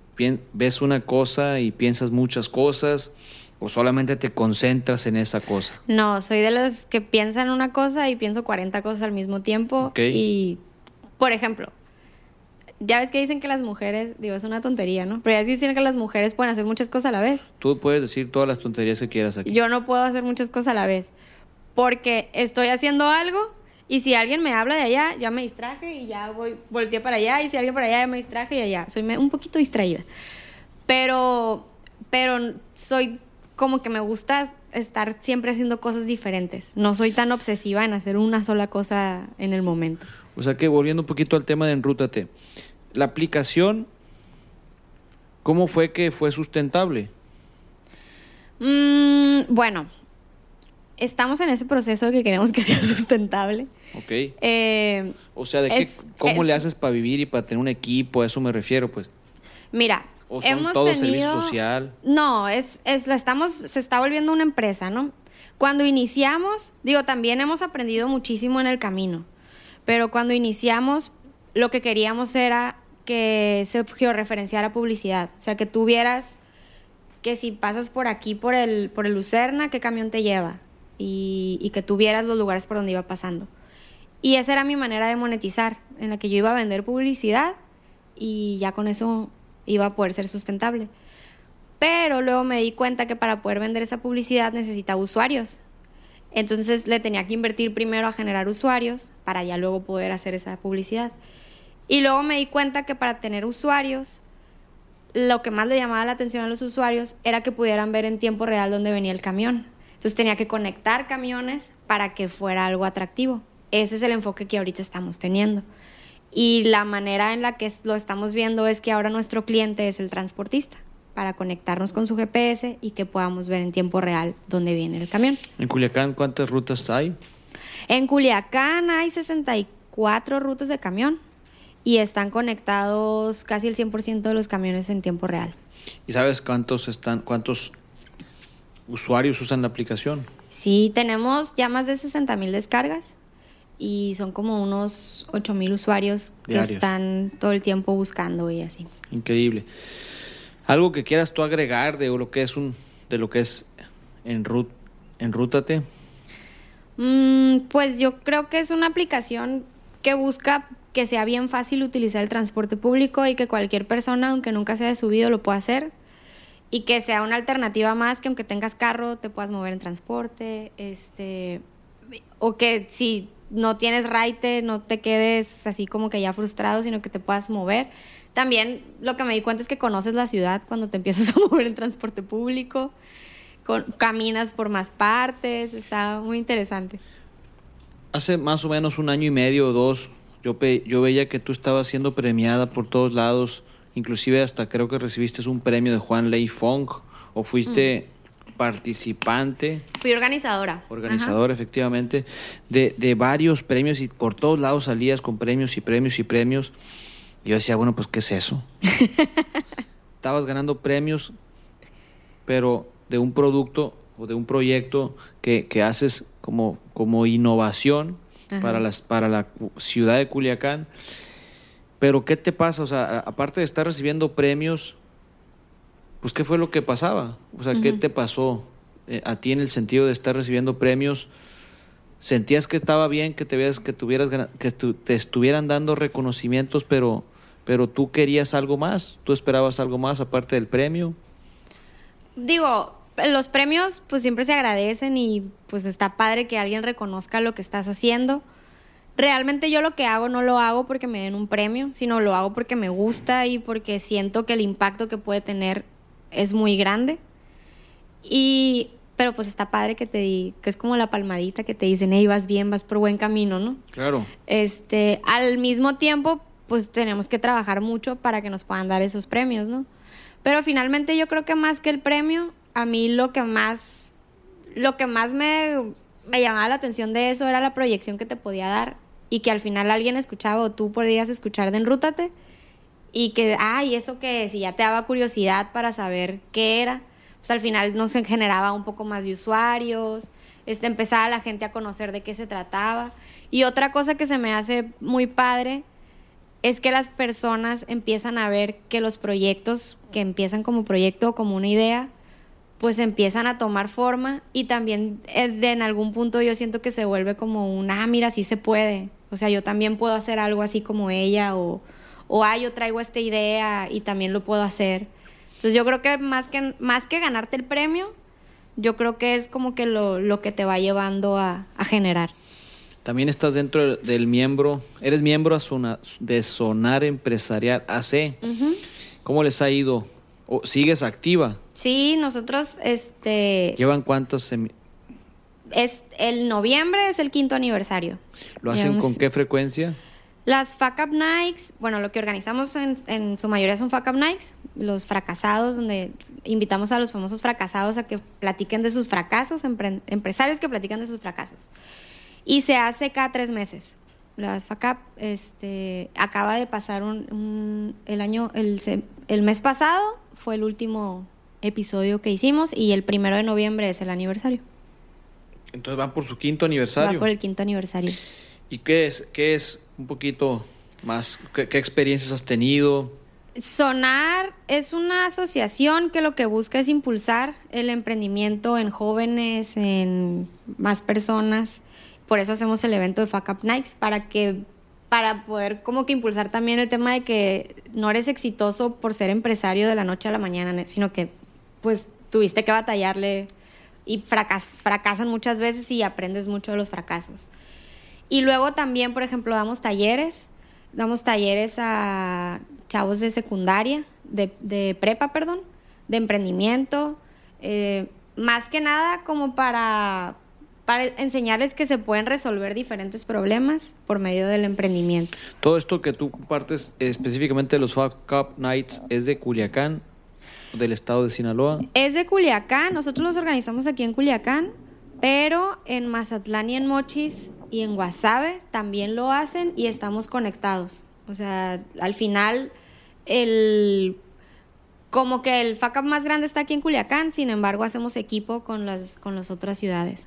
Speaker 1: ¿Ves una cosa y piensas muchas cosas o solamente te concentras en esa cosa?
Speaker 2: No, soy de las que piensan una cosa y pienso 40 cosas al mismo tiempo.
Speaker 1: Ok.
Speaker 2: Y, por ejemplo, ya ves que dicen que las mujeres, digo, es una tontería, ¿no? Pero ya sí dicen que las mujeres pueden hacer muchas cosas a la vez.
Speaker 1: Tú puedes decir todas las tonterías que quieras aquí.
Speaker 2: Yo no puedo hacer muchas cosas a la vez. Porque estoy haciendo algo y si alguien me habla de allá, ya me distraje y ya voy, volteé para allá. Y si alguien para allá, ya me distraje y allá. Soy un poquito distraída. Pero, pero soy como que me gusta estar siempre haciendo cosas diferentes. No soy tan obsesiva en hacer una sola cosa en el momento.
Speaker 1: O sea que volviendo un poquito al tema de Enrútate, la aplicación, ¿cómo fue que fue sustentable?
Speaker 2: Mm, bueno, estamos en ese proceso de que queremos que sea sustentable.
Speaker 1: ¿Ok?
Speaker 2: Eh,
Speaker 1: O sea, ¿de qué,
Speaker 2: Es-
Speaker 1: ¿cómo
Speaker 2: es-
Speaker 1: le haces para vivir y para tener un equipo? A eso me refiero, pues.
Speaker 2: Mira,
Speaker 1: ¿O son
Speaker 2: hemos
Speaker 1: todo
Speaker 2: tenido...
Speaker 1: servicio social?
Speaker 2: No, es, es, la estamos, se está volviendo una empresa, ¿no? Cuando iniciamos, digo, también hemos aprendido muchísimo en el camino, pero cuando iniciamos, lo que queríamos era que se georreferenciara publicidad, o sea, que tuvieras que si pasas por aquí, por el, por el Lucerna, qué camión te lleva, y, y que tuvieras los lugares por donde iba pasando. Y esa era mi manera de monetizar, en la que yo iba a vender publicidad y ya con eso iba a poder ser sustentable. Pero luego me di cuenta que para poder vender esa publicidad necesitaba usuarios. Entonces le tenía que invertir primero a generar usuarios para ya luego poder hacer esa publicidad. Y luego me di cuenta que para tener usuarios, lo que más le llamaba la atención a los usuarios era que pudieran ver en tiempo real dónde venía el camión. Entonces tenía que conectar camiones para que fuera algo atractivo. Ese es el enfoque que ahorita estamos teniendo. Y la manera en la que lo estamos viendo es que ahora nuestro cliente es el transportista, para conectarnos con su GPS y que podamos ver en tiempo real dónde viene el camión.
Speaker 1: En Culiacán, ¿cuántas rutas hay?
Speaker 2: En Culiacán hay 64 rutas de camión y están conectados casi el 100% de los camiones en tiempo real.
Speaker 1: ¿Y sabes cuántos están, cuántos usuarios usan la aplicación?
Speaker 2: Sí, tenemos ya más de 60 mil descargas y son como unos 8 mil usuarios que están todo el tiempo buscando y así.
Speaker 1: Increíble. Algo que quieras tú agregar de lo que es un, de lo que es Enrut, Enrútate.
Speaker 2: Mm, pues yo creo que es una aplicación que busca que sea bien fácil utilizar el transporte público y que cualquier persona, aunque nunca se haya subido, lo pueda hacer. Y que sea una alternativa más que aunque tengas carro, te puedas mover en transporte. Este, o que si no tienes raite, no te quedes así como que ya frustrado, sino que te puedas mover. También lo que me di cuenta es que conoces la ciudad cuando te empiezas a mover en transporte público. Con- caminas por más partes, está muy interesante.
Speaker 1: Hace más o menos un año y medio o dos, yo, pe- yo veía que tú estabas siendo premiada por todos lados, inclusive hasta creo que recibiste un premio de Juan Ley Fong o fuiste participante,
Speaker 2: Fui organizadora.
Speaker 1: organizador efectivamente, de, de varios premios y por todos lados salías con premios y premios y premios. Y yo decía, bueno, pues ¿qué es eso? Estabas ganando premios, pero de un producto o de un proyecto que, que haces como, como innovación
Speaker 2: Ajá.
Speaker 1: para, las, para la ciudad de Culiacán. Pero ¿qué te pasa? O sea, aparte de estar recibiendo premios, pues ¿qué fue lo que pasaba? O sea, ¿qué
Speaker 2: Ujú.
Speaker 1: te pasó eh, a ti en el sentido de estar recibiendo premios? ¿Sentías que estaba bien que te veas, que tuvieras que tu- te estuvieran dando reconocimientos, pero, pero tú querías algo más? ¿Tú esperabas algo más aparte del premio?
Speaker 2: Digo, los premios pues siempre se agradecen y pues está padre que alguien reconozca lo que estás haciendo. Realmente yo lo que hago no lo hago porque me den un premio, sino lo hago porque me gusta y porque siento que el impacto que puede tener es muy grande. Y pero pues está padre que te que es como la palmadita que te dicen, hey, vas bien, vas por buen camino, ¿no?
Speaker 1: Claro.
Speaker 2: Este, al mismo tiempo, pues tenemos que trabajar mucho para que nos puedan dar esos premios, ¿no? Pero finalmente yo creo que más que el premio, a mí lo que más, lo que más me, me llamaba la atención de eso era la proyección que te podía dar y que al final alguien escuchaba o tú podías escuchar de Enrútate y que, ay, eso que si ya te daba curiosidad para saber qué era pues al final nos generaba un poco más de usuarios, este, empezaba la gente a conocer de qué se trataba. Y otra cosa que se me hace muy padre es que las personas empiezan a ver que los proyectos que empiezan como proyecto o como una idea, pues empiezan a tomar forma y también eh, de, en algún punto yo siento que se vuelve como un, ah, mira, sí se puede. O sea, yo también puedo hacer algo así como ella o, o ah, yo traigo esta idea y también lo puedo hacer. Entonces yo creo que más que, más que ganarte el premio, yo creo que es como que lo, que te va llevando a, generar.
Speaker 1: También estás dentro del miembro, eres miembro de Sonar Empresarial AC. ¿Cómo les ha ido? ¿O ¿Sigues activa?
Speaker 2: Sí, nosotros, este...
Speaker 1: ¿Llevan cuántas?
Speaker 2: Es el noviembre es el quinto aniversario.
Speaker 1: ¿Lo hacen con qué frecuencia?
Speaker 2: Las Fuck Up Nights, bueno, lo que organizamos en, en su mayoría son Fuck Up Nights los fracasados, donde invitamos a los famosos fracasados a que platiquen de sus fracasos, empresarios que platican de sus fracasos. Y se hace cada tres meses. Las FACAP este, acaba de pasar un, el año, el, el mes pasado fue el último episodio que hicimos y el primero de noviembre es el aniversario.
Speaker 1: Entonces van por su quinto aniversario.
Speaker 2: Va por el quinto aniversario.
Speaker 1: ¿Y qué es, qué es un poquito más, qué, qué experiencias has tenido?
Speaker 2: Sonar es una asociación que lo que busca es impulsar el emprendimiento en jóvenes, en más personas. Por eso hacemos el evento de Fuck Up Nights, para que para poder como que impulsar también el tema de que no eres exitoso por ser empresario de la noche a la mañana, sino que pues tuviste que batallarle y fracasan muchas veces y aprendes mucho de los fracasos. Y luego también, por ejemplo, damos talleres, damos talleres a chavos de secundaria, de, prepa, perdón, de emprendimiento, eh, más que nada como para, para enseñarles que se pueden resolver diferentes problemas por medio del emprendimiento.
Speaker 1: Todo esto que tú compartes específicamente de los Fuck Up Nights es de Culiacán, del estado de Sinaloa.
Speaker 2: Es de Culiacán, nosotros los organizamos aquí en Culiacán, pero en Mazatlán y en Mochis y en Guasave también lo hacen y estamos conectados. O sea, al final el como que el FACAP más grande está aquí en Culiacán, sin embargo hacemos equipo con las, con las otras ciudades.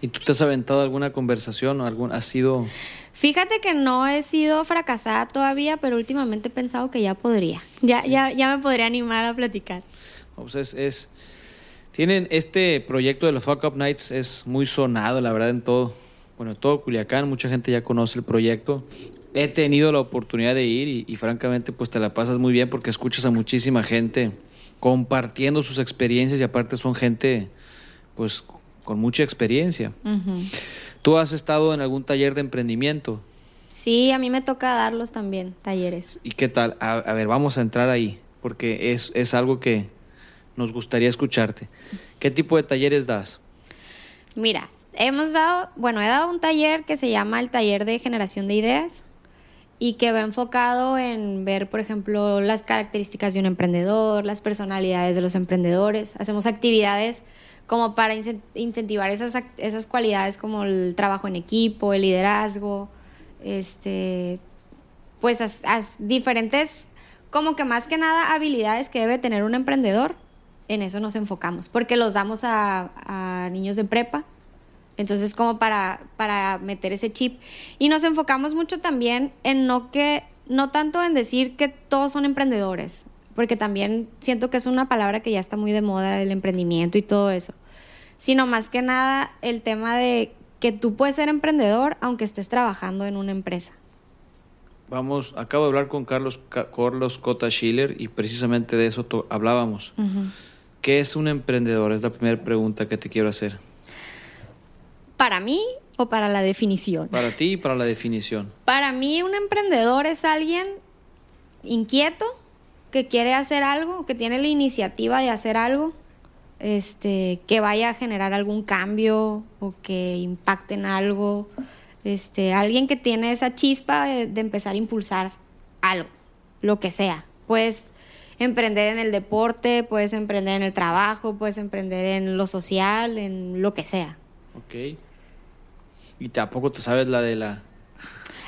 Speaker 1: ¿Y tú te has aventado alguna conversación o algún, has sido...?
Speaker 2: Fíjate que no he sido fracasada todavía, pero últimamente he pensado que ya podría, ya, ya, ya me podría animar a platicar.
Speaker 1: Pues es, tienen este proyecto de los Fuck Up Nights es muy sonado, la verdad, en todo, bueno, en todo Culiacán, mucha gente ya conoce el proyecto he tenido la oportunidad de ir y, francamente pues te la pasas muy bien porque escuchas a muchísima gente compartiendo sus experiencias y aparte son gente pues con mucha experiencia. ¿Tú has estado en algún taller de emprendimiento?
Speaker 2: Sí, a mí me toca darlos también, talleres.
Speaker 1: ¿Y qué tal? A, ver, vamos a entrar ahí porque es, es algo que nos gustaría escucharte. ¿Qué tipo de talleres das?
Speaker 2: Mira, hemos dado, bueno, he dado un taller que se llama el taller de generación de ideas y que va enfocado en ver, por ejemplo, las características de un emprendedor, las personalidades de los emprendedores. Hacemos actividades como para incentivar esas, esas cualidades como el trabajo en equipo, el liderazgo, este, pues diferentes, como que más que nada habilidades que debe tener un emprendedor. En eso nos enfocamos, porque los damos a niños de prepa entonces, como para, para meter ese chip. Y nos enfocamos mucho también en no que, no tanto en decir que todos son emprendedores, porque también siento que es una palabra que ya está muy de moda, el emprendimiento y todo eso, sino más que nada el tema de que tú puedes ser emprendedor aunque estés trabajando en una empresa.
Speaker 1: Vamos, acabo de hablar con Carlos, Carlos Cota Schiller y precisamente de eso hablábamos. ¿Qué es un emprendedor? Es la primera pregunta que te quiero hacer.
Speaker 2: ¿Para mí o para la definición?
Speaker 1: Para ti y para la definición.
Speaker 2: Para mí un emprendedor es alguien inquieto que quiere hacer algo, que tiene la iniciativa de hacer algo, este, que vaya a generar algún cambio o que impacte en algo, este, alguien que tiene esa chispa de, de empezar a impulsar algo, lo que sea. Puedes emprender en el deporte, puedes emprender en el trabajo, puedes emprender en lo social, en lo que sea.
Speaker 1: Ok. Y tampoco te sabes la de la...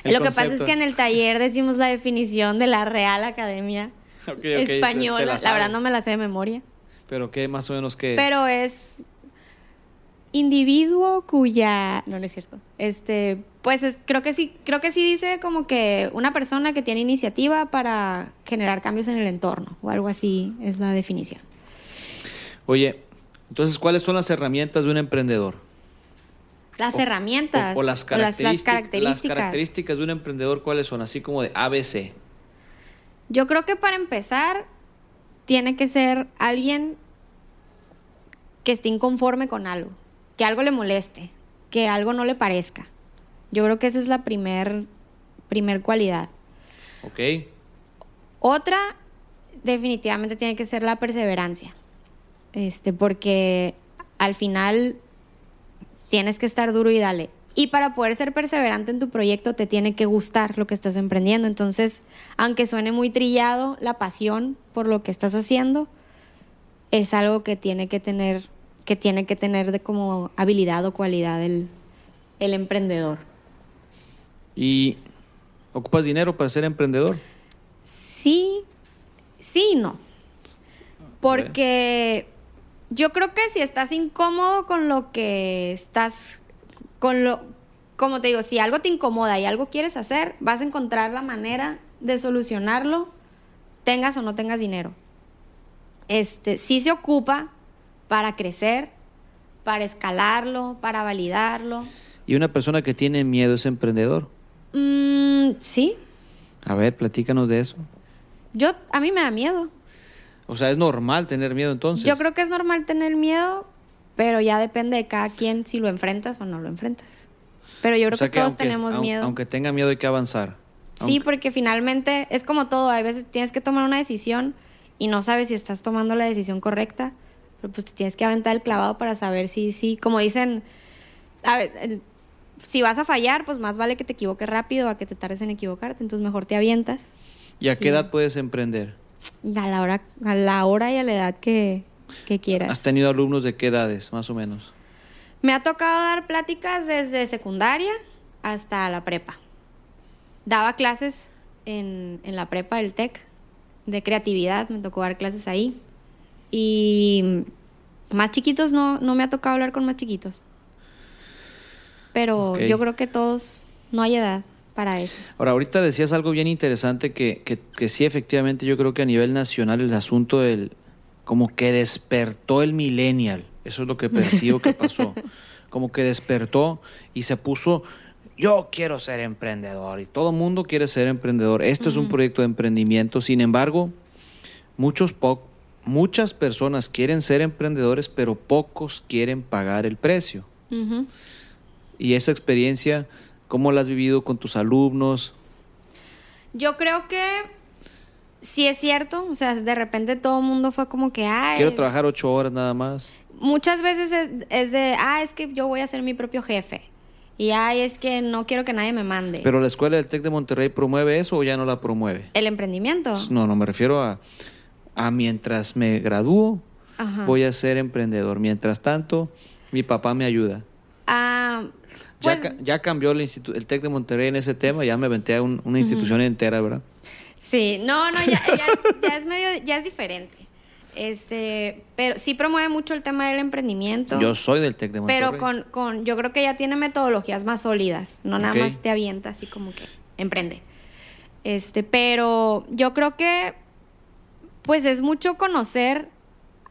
Speaker 2: Lo que pasa es que en el taller decimos la definición de la Real Academia
Speaker 1: te- te
Speaker 2: Española.
Speaker 1: la
Speaker 2: verdad no me la sé de memoria.
Speaker 1: Pero qué más o menos que...
Speaker 2: Pero es individuo cuya no, no es cierto. Este, pues es- creo que sí, creo que sí dice como que una persona que tiene iniciativa para generar cambios en el entorno o algo así es la definición.
Speaker 1: Oye, entonces, ¿cuáles son las herramientas de un emprendedor?
Speaker 2: Las
Speaker 1: O-
Speaker 2: herramientas
Speaker 1: O, o las,
Speaker 2: o
Speaker 1: características. las características de un emprendedor, ¿cuáles son? Así como de ABC.
Speaker 2: Yo creo que para empezar tiene que ser alguien que esté inconforme con algo, que algo le moleste, que algo no le parezca. Yo creo que esa es la primer, primer cualidad.
Speaker 1: ¿Ok?
Speaker 2: Otra, definitivamente tiene que ser la perseverancia. Este, porque al final tienes que estar duro y dale. Y para poder ser perseverante en tu proyecto te tiene que gustar lo que estás emprendiendo. Entonces, aunque suene muy trillado, la pasión por lo que estás haciendo es algo que tiene que tener, que tiene que tener de como habilidad o cualidad el, el emprendedor.
Speaker 1: ¿Y ocupas dinero para ser emprendedor?
Speaker 2: Sí, sí y no. Porque yo creo que si estás incómodo con lo que estás, con lo, como te digo, si algo te incomoda y algo quieres hacer, vas a encontrar la manera de solucionarlo, tengas o no tengas dinero. Este, sí se ocupa para crecer, para escalarlo, para validarlo.
Speaker 1: ¿Y una persona que tiene miedo es emprendedor?
Speaker 2: Mm, sí,
Speaker 1: A ver, platícanos de eso.
Speaker 2: yo, a mí me da miedo.
Speaker 1: O sea, es normal tener miedo entonces.
Speaker 2: Yo creo que es normal tener miedo, pero ya depende de cada quien si lo enfrentas o no lo enfrentas. Pero yo creo
Speaker 1: O sea
Speaker 2: que, todos
Speaker 1: aunque-
Speaker 2: tenemos miedo.
Speaker 1: Aunque tenga miedo hay que avanzar.
Speaker 2: sí,
Speaker 1: Aunque-
Speaker 2: porque finalmente es como todo. Hay veces tienes que tomar una decisión y no sabes si estás tomando la decisión correcta. Pero pues te tienes que aventar el clavado para saber si, sí. Como dicen, a ver, el- si vas a fallar, pues más vale que te equivoques rápido a que te tardes en equivocarte. Entonces mejor te avientas.
Speaker 1: ¿Y a qué edad puedes emprender?
Speaker 2: A la hora, a la hora y a la edad que, que quieras.
Speaker 1: ¿Has tenido alumnos de qué edades, más o menos?
Speaker 2: Me ha tocado dar pláticas desde secundaria hasta la prepa. Daba clases en, en la prepa del TEC de creatividad, me tocó dar clases ahí. Y más chiquitos no, no me ha tocado hablar con más chiquitos. Pero yo creo que todos, no hay edad para eso.
Speaker 1: Ahora, ahorita decías algo bien interesante que, que, que sí, efectivamente, yo creo que a nivel nacional el asunto del... como que despertó el millennial. Eso es lo que percibo que pasó. Como que despertó y se puso, yo quiero ser emprendedor y todo el mundo quiere ser emprendedor. Esto es un proyecto de emprendimiento. Sin embargo, muchos po- muchas personas quieren ser emprendedores, pero pocos quieren pagar el precio. Y esa experiencia, ¿cómo la has vivido con tus alumnos?
Speaker 2: Yo creo que sí es cierto, o sea, de repente todo el mundo fue como que, ay,
Speaker 1: Quiero trabajar ocho horas nada más.
Speaker 2: muchas veces es, es de, ah, es que yo voy a ser mi propio jefe. Y ay, es que no quiero que nadie me mande.
Speaker 1: Pero la escuela del TEC de Monterrey promueve eso o ya no la promueve?
Speaker 2: el emprendimiento.
Speaker 1: No, no me refiero a, a mientras me gradúo,
Speaker 2: Ajá.
Speaker 1: voy a ser emprendedor. Mientras tanto, mi papá me ayuda.
Speaker 2: Ah, pues,
Speaker 1: ya cambió el, TEC de Monterrey en ese tema, ya me aventé a un- una institución entera, ¿verdad?
Speaker 2: sí, no, no, ya, ya es- ya es medio, ya es diferente. Este, pero sí promueve mucho el tema del emprendimiento.
Speaker 1: Yo soy del TEC de Monterrey.
Speaker 2: pero con, con, yo creo que ya tiene metodologías más sólidas, no nada más te avienta así como que emprende. Este, pero yo creo que pues es mucho conocer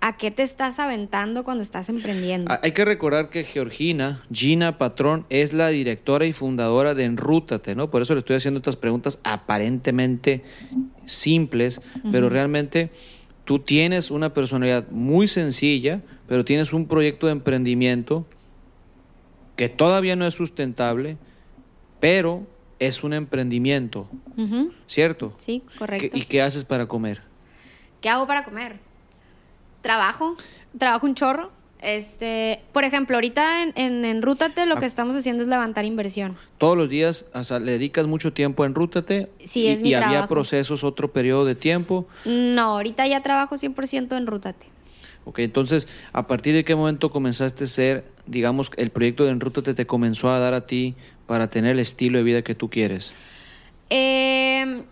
Speaker 2: a qué te estás aventando cuando estás emprendiendo.
Speaker 1: Ah, Hay que recordar que Georgina, Gina Patrón, es la directora y fundadora de Enrútate, ¿no? Por eso le estoy haciendo estas preguntas aparentemente simples, pero realmente tú tienes una personalidad muy sencilla, pero tienes un proyecto de emprendimiento que todavía no es sustentable, pero es un emprendimiento. ¿cierto?
Speaker 2: Sí, correcto.
Speaker 1: ¿Qué- ¿Y qué haces para comer?
Speaker 2: ¿Qué hago para comer? Trabajo, trabajo un chorro. Este, por ejemplo, ahorita en, en, en Rútate lo
Speaker 1: Ah.
Speaker 2: que estamos haciendo es levantar inversión.
Speaker 1: Todos los días o sea, le dedicas mucho tiempo a Enrútate
Speaker 2: Sí,
Speaker 1: y,
Speaker 2: es mi
Speaker 1: y había procesos otro periodo de tiempo.
Speaker 2: No, ahorita ya trabajo 100% en Rútate.
Speaker 1: Ok, entonces, ¿a partir de qué momento comenzaste a ser, digamos, el proyecto de Enrútate te comenzó a dar a ti para tener el estilo de vida que tú quieres?
Speaker 2: Eh,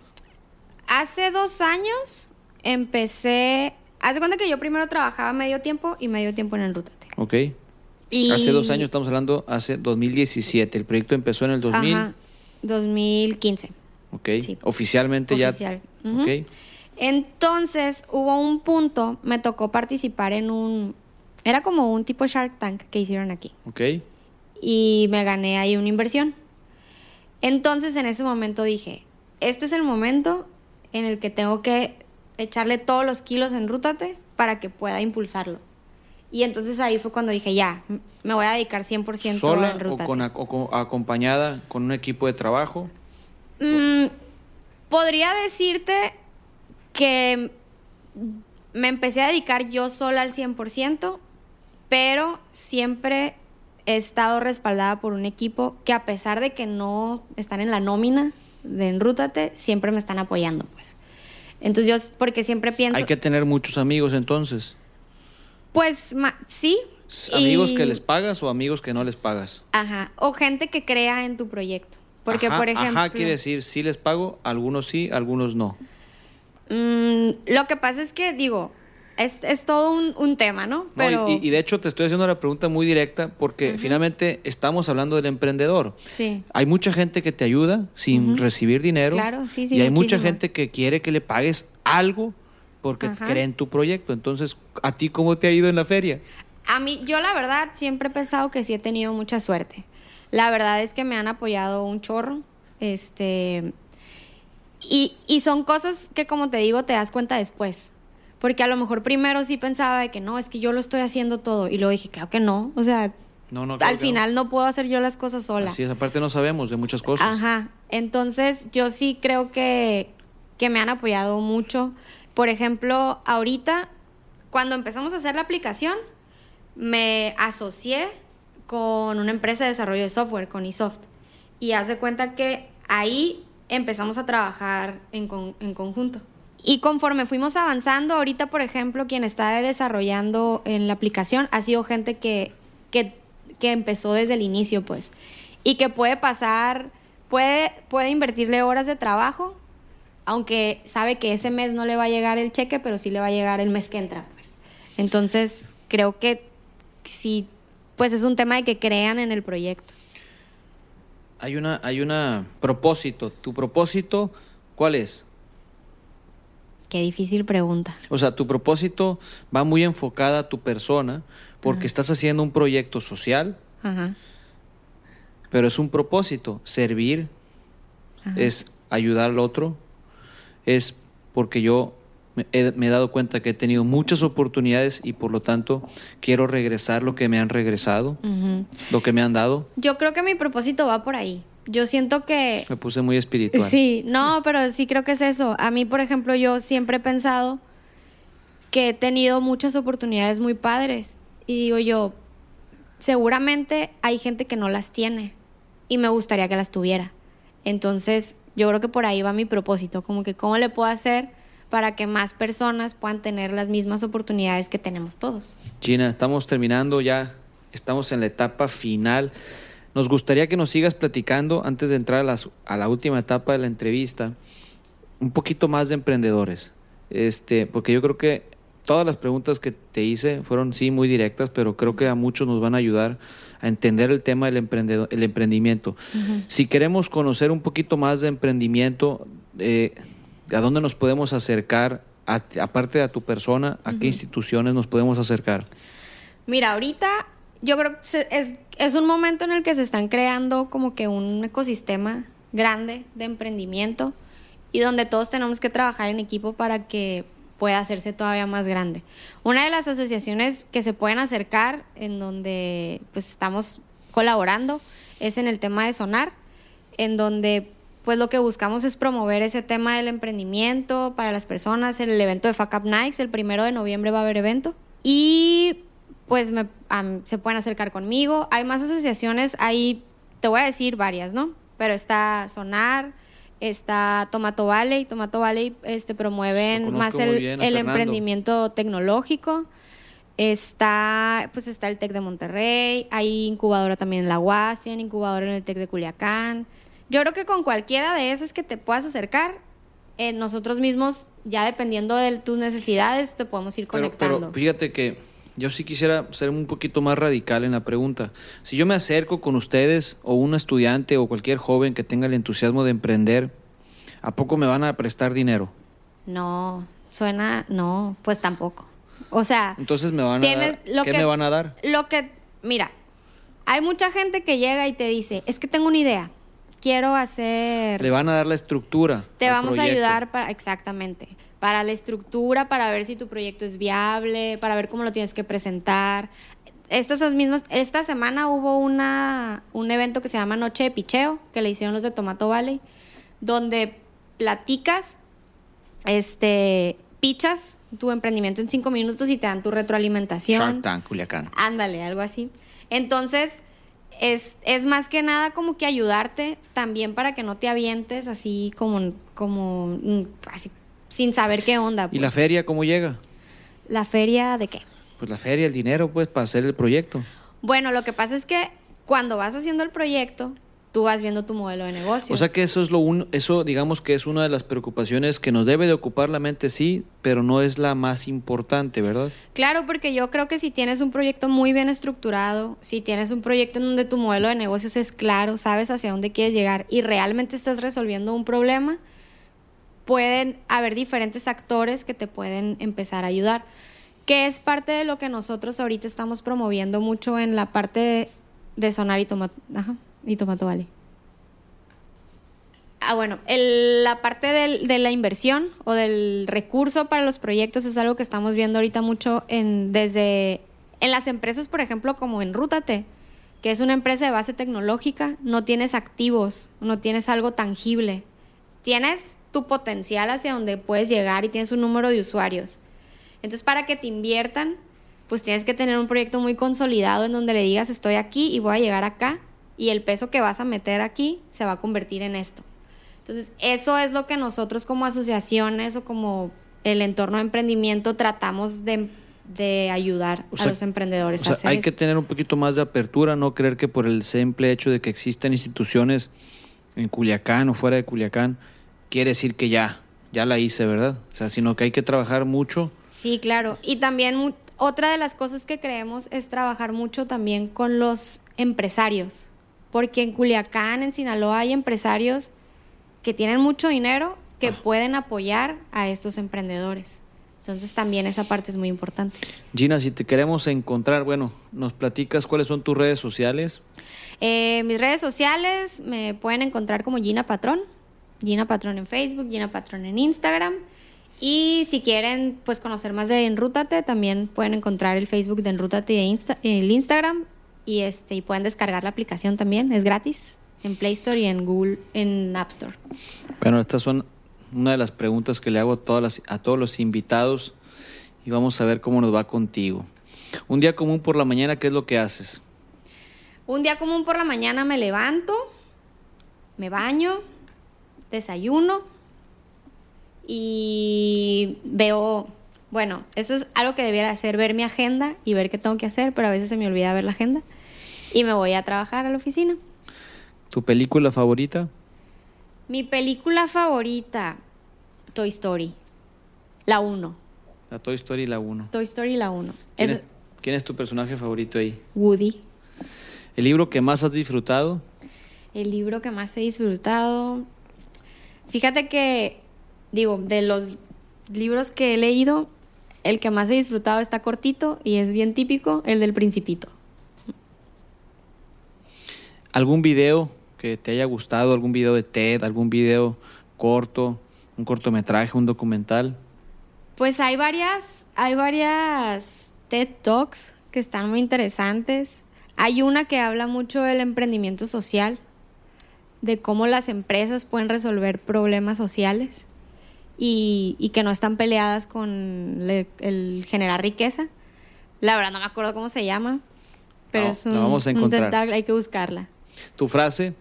Speaker 2: hace dos años empecé. Haz de cuenta que yo primero trabajaba medio tiempo y medio tiempo en el Rútate.
Speaker 1: ¿Ok?
Speaker 2: Y-
Speaker 1: Hace dos años, estamos hablando, hace 2017. El proyecto empezó en el 2000.
Speaker 2: Ajá, 2015.
Speaker 1: Ok.
Speaker 2: Sí.
Speaker 1: Oficialmente
Speaker 2: Oficial.
Speaker 1: ya.
Speaker 2: Ujú.
Speaker 1: Ok.
Speaker 2: Entonces hubo un punto, me tocó participar en un. Era como un tipo Shark Tank que hicieron aquí.
Speaker 1: Ok.
Speaker 2: y me gané ahí una inversión. Entonces en ese momento dije, este es el momento en el que tengo que echarle todos los kilos en Rútate para que pueda impulsarlo. Y entonces ahí fue cuando dije, ya, me voy a dedicar 100%
Speaker 1: ¿Sola
Speaker 2: en
Speaker 1: o,
Speaker 2: Rútate.
Speaker 1: con, o con- acompañada con un equipo de trabajo?
Speaker 2: Mm, podría decirte que me empecé a dedicar yo sola al 100%, pero siempre he estado respaldada por un equipo que a pesar de que no están en la nómina de Enrútate, siempre me están apoyando, pues. Entonces yo, porque siempre pienso,
Speaker 1: Hay que tener muchos amigos entonces.
Speaker 2: pues ma- sí.
Speaker 1: ¿Amigos
Speaker 2: y-
Speaker 1: que les pagas o amigos que no les pagas?
Speaker 2: Ajá, o gente que crea en tu proyecto. Porque,
Speaker 1: Ajá,
Speaker 2: por ejemplo...
Speaker 1: Ajá, quiere decir, sí les pago, algunos sí, algunos no.
Speaker 2: Mm, lo que pasa es que, digo, es, es todo un, un tema, ¿no?
Speaker 1: No, y-
Speaker 2: Pero...
Speaker 1: y, de hecho te estoy haciendo la pregunta muy directa porque finalmente estamos hablando del emprendedor.
Speaker 2: Sí.
Speaker 1: Hay mucha gente que te ayuda sin recibir dinero.
Speaker 2: Claro, sí, sí,
Speaker 1: Y hay mucha gente que quiere que le pagues algo porque
Speaker 2: Ajá.
Speaker 1: cree en tu proyecto. Entonces, ¿a ti cómo te ha ido en la feria?
Speaker 2: A mí, yo la verdad siempre he pensado que sí he tenido mucha suerte. La verdad es que me han apoyado un chorro. Este. Y, y son cosas que, como te digo, te das cuenta después. Porque a lo mejor primero sí pensaba de que no, es que yo lo estoy haciendo todo. Y luego dije, claro que no. O sea,
Speaker 1: No, no. claro
Speaker 2: al
Speaker 1: no.
Speaker 2: final no. puedo hacer yo las cosas sola.
Speaker 1: Así es, aparte no sabemos de muchas cosas.
Speaker 2: Ajá. Entonces, yo sí creo que, que me han apoyado mucho. Por ejemplo, ahorita, cuando empezamos a hacer la aplicación, me asocié con una empresa de desarrollo de software, con eSoft. Y haz de cuenta que ahí empezamos a trabajar en, con- en conjunto. Y conforme fuimos avanzando, ahorita, por ejemplo, quien está desarrollando en la aplicación ha sido gente que, que, que empezó desde el inicio, pues. Y que puede pasar, puede, puede invertirle horas de trabajo, aunque sabe que ese mes no le va a llegar el cheque, pero sí le va a llegar el mes que entra, pues. Entonces, creo que sí, pues es un tema de que crean en el proyecto.
Speaker 1: Hay una, hay una propósito. ¿Tu propósito cuál es?
Speaker 2: Qué difícil pregunta.
Speaker 1: O sea, tu propósito va muy enfocada a tu persona porque estás haciendo un proyecto social,
Speaker 2: Ajá.
Speaker 1: pero es un propósito, servir,
Speaker 2: Ajá.
Speaker 1: es ayudar al otro, es porque yo me he, me he dado cuenta que he tenido muchas oportunidades y por lo tanto quiero regresar lo que me han regresado, lo que me han dado.
Speaker 2: Yo creo que mi propósito va por ahí. Yo siento que...
Speaker 1: Me puse muy espiritual.
Speaker 2: Sí, no, pero sí creo que es eso. A mí, por ejemplo, yo siempre he pensado que he tenido muchas oportunidades muy padres. Y digo yo, seguramente hay gente que no las tiene. Y me gustaría que las tuviera. Entonces, yo creo que por ahí va mi propósito. Como que cómo le puedo hacer para que más personas puedan tener las mismas oportunidades que tenemos todos.
Speaker 1: Gina, estamos terminando ya, estamos en la etapa final. Nos gustaría que nos sigas platicando antes de entrar a, las- a la última etapa de la entrevista, un poquito más de emprendedores. Este, porque yo creo que todas las preguntas que te hice fueron sí muy directas, pero creo que a muchos nos van a ayudar a entender el tema del emprendedor, el emprendimiento. Si queremos conocer un poquito más de emprendimiento, eh, ¿a dónde nos podemos acercar? A- aparte de a tu persona, ¿a qué instituciones nos podemos acercar?
Speaker 2: Mira, ahorita yo creo que es, es un momento en el que se están creando como que un ecosistema grande de emprendimiento y donde todos tenemos que trabajar en equipo para que pueda hacerse todavía más grande. Una de las asociaciones que se pueden acercar en donde pues estamos colaborando es en el tema de Sonar, en donde pues lo que buscamos es promover ese tema del emprendimiento para las personas. El evento de Fuck Up Nights, el primero de noviembre va a haber evento. Y pues me, se pueden acercar conmigo. Hay más asociaciones, ahí te voy a decir varias, ¿no? Pero está Sonar, está Tomato Valley. Tomato Valley este, promueven más el, el emprendimiento tecnológico. Está, pues está el TEC de Monterrey, hay incubadora también en la UAS, incubadora en el TEC de Culiacán. Yo creo que con cualquiera de esas que te puedas acercar, eh, nosotros mismos, ya dependiendo de tus necesidades, te podemos ir conectando.
Speaker 1: Pero fíjate que yo sí quisiera ser un poquito más radical en la pregunta. Si yo me acerco con ustedes o un estudiante o cualquier joven que tenga el entusiasmo de emprender, ¿a poco me van a prestar dinero?
Speaker 2: No, suena, no, pues tampoco. O sea,
Speaker 1: entonces me van a dar, ¿qué me van a dar?
Speaker 2: Lo que, mira, hay mucha gente que llega y te dice, es que tengo una idea, quiero hacer...
Speaker 1: Le van a dar la estructura.
Speaker 2: Te vamos a ayudar para, exactamente, para la estructura, para ver si tu proyecto es viable, para ver cómo lo tienes que presentar. Estas mismas, esta semana hubo una, un evento que se llama Noche de Picheo, que le hicieron los de Tomato Valley, donde platicas, este, pichas tu emprendimiento en cinco minutos y te dan tu retroalimentación.
Speaker 1: Shark Tank, Culiacán.
Speaker 2: Ándale, algo así. Entonces, es, es, más que nada como que ayudarte también para que no te avientes así como, como mm, así, sin saber qué onda.
Speaker 1: ¿Y la pues. feria cómo llega?
Speaker 2: ¿La feria de qué?
Speaker 1: Pues la feria, el dinero, pues, para hacer el proyecto.
Speaker 2: Bueno, lo que pasa es que cuando vas haciendo el proyecto, tú vas viendo tu modelo de negocio.
Speaker 1: O sea que eso es lo uno, eso digamos que es una de las preocupaciones que nos debe de ocupar la mente, sí, pero no es la más importante, ¿verdad?
Speaker 2: Claro, porque yo creo que si tienes un proyecto muy bien estructurado, si tienes un proyecto en donde tu modelo de negocios es claro, sabes hacia dónde quieres llegar y realmente estás resolviendo un problema, pueden haber diferentes actores que te pueden empezar a ayudar, que es parte de lo que nosotros ahorita estamos promoviendo mucho en la parte de, sonar y tomar. Ajá y Tomato. Ah, bueno, la parte de la inversión o del recurso para los proyectos es algo que estamos viendo ahorita mucho en, desde en las empresas, por ejemplo, como en Rútate, que es una empresa de base tecnológica, no tienes activos, no tienes algo tangible. Tienes tu potencial hacia donde puedes llegar y tienes un número de usuarios. Entonces, para que te inviertan, pues tienes que tener un proyecto muy consolidado en donde le digas, estoy aquí y voy a llegar acá y el peso que vas a meter aquí se va a convertir en esto. Entonces, eso es lo que nosotros como asociaciones o como el entorno de emprendimiento tratamos de, ayudar a los emprendedores
Speaker 1: a Hay que tener un poquito más de apertura, no creer que por el simple hecho de que existan instituciones en Culiacán o fuera de Culiacán, quiere decir que ya, ya la hice, ¿verdad? O sea, sino que hay que trabajar mucho.
Speaker 2: Sí, claro. Y también otra de las cosas que creemos es trabajar mucho también con los empresarios porque en Culiacán, en Sinaloa, hay empresarios que tienen mucho dinero que ah. pueden apoyar a estos emprendedores. Entonces también esa parte es muy importante.
Speaker 1: Gina, si te queremos encontrar, bueno, nos platicas cuáles son tus redes sociales.
Speaker 2: Eh, mis redes sociales me pueden encontrar como Gina Patrón. Gina Patrón en Facebook, Gina Patrón en Instagram. Y si quieren pues conocer más de Enrútate, también pueden encontrar el Facebook de Enrútate y el Instagram y este y pueden descargar la aplicación también, es gratis en Play Store y en Google en App Store.
Speaker 1: Bueno, estas son una de las preguntas que le hago a, todas a todos los invitados y vamos a ver cómo nos va contigo. Un día común por la mañana, ¿qué es lo que haces?
Speaker 2: Un día común por la mañana me levanto, me baño, desayuno y veo bueno, eso es algo que debiera hacer, ver mi agenda y ver qué tengo que hacer, pero a veces se me olvida ver la agenda. Y me voy a trabajar a la oficina.
Speaker 1: ¿Tu película favorita?
Speaker 2: Mi película favorita, Toy Story. La 1.
Speaker 1: La Toy Story la 1.
Speaker 2: Toy Story la 1.
Speaker 1: ¿Quién, ¿Quién es tu personaje favorito ahí?
Speaker 2: Woody.
Speaker 1: ¿El libro que más has disfrutado?
Speaker 2: El libro que más he disfrutado. Fíjate que, digo, de los libros que he leído, el que más he disfrutado está cortito y es bien típico, el del principito.
Speaker 1: ¿Algún video que te haya gustado? ¿Algún video de TED? ¿Algún video corto? ¿Un cortometraje? ¿Un documental?
Speaker 2: Pues hay varias, hay varias TED Talks que están muy interesantes. Hay una que habla mucho del emprendimiento social, de cómo las empresas pueden resolver problemas sociales y, y que no están peleadas con le- el generar riqueza. La verdad no me acuerdo cómo se llama, pero
Speaker 1: No,
Speaker 2: es un,
Speaker 1: vamos a
Speaker 2: un
Speaker 1: encontrar.
Speaker 2: TED Talk, hay que buscarla.
Speaker 1: Tu frase,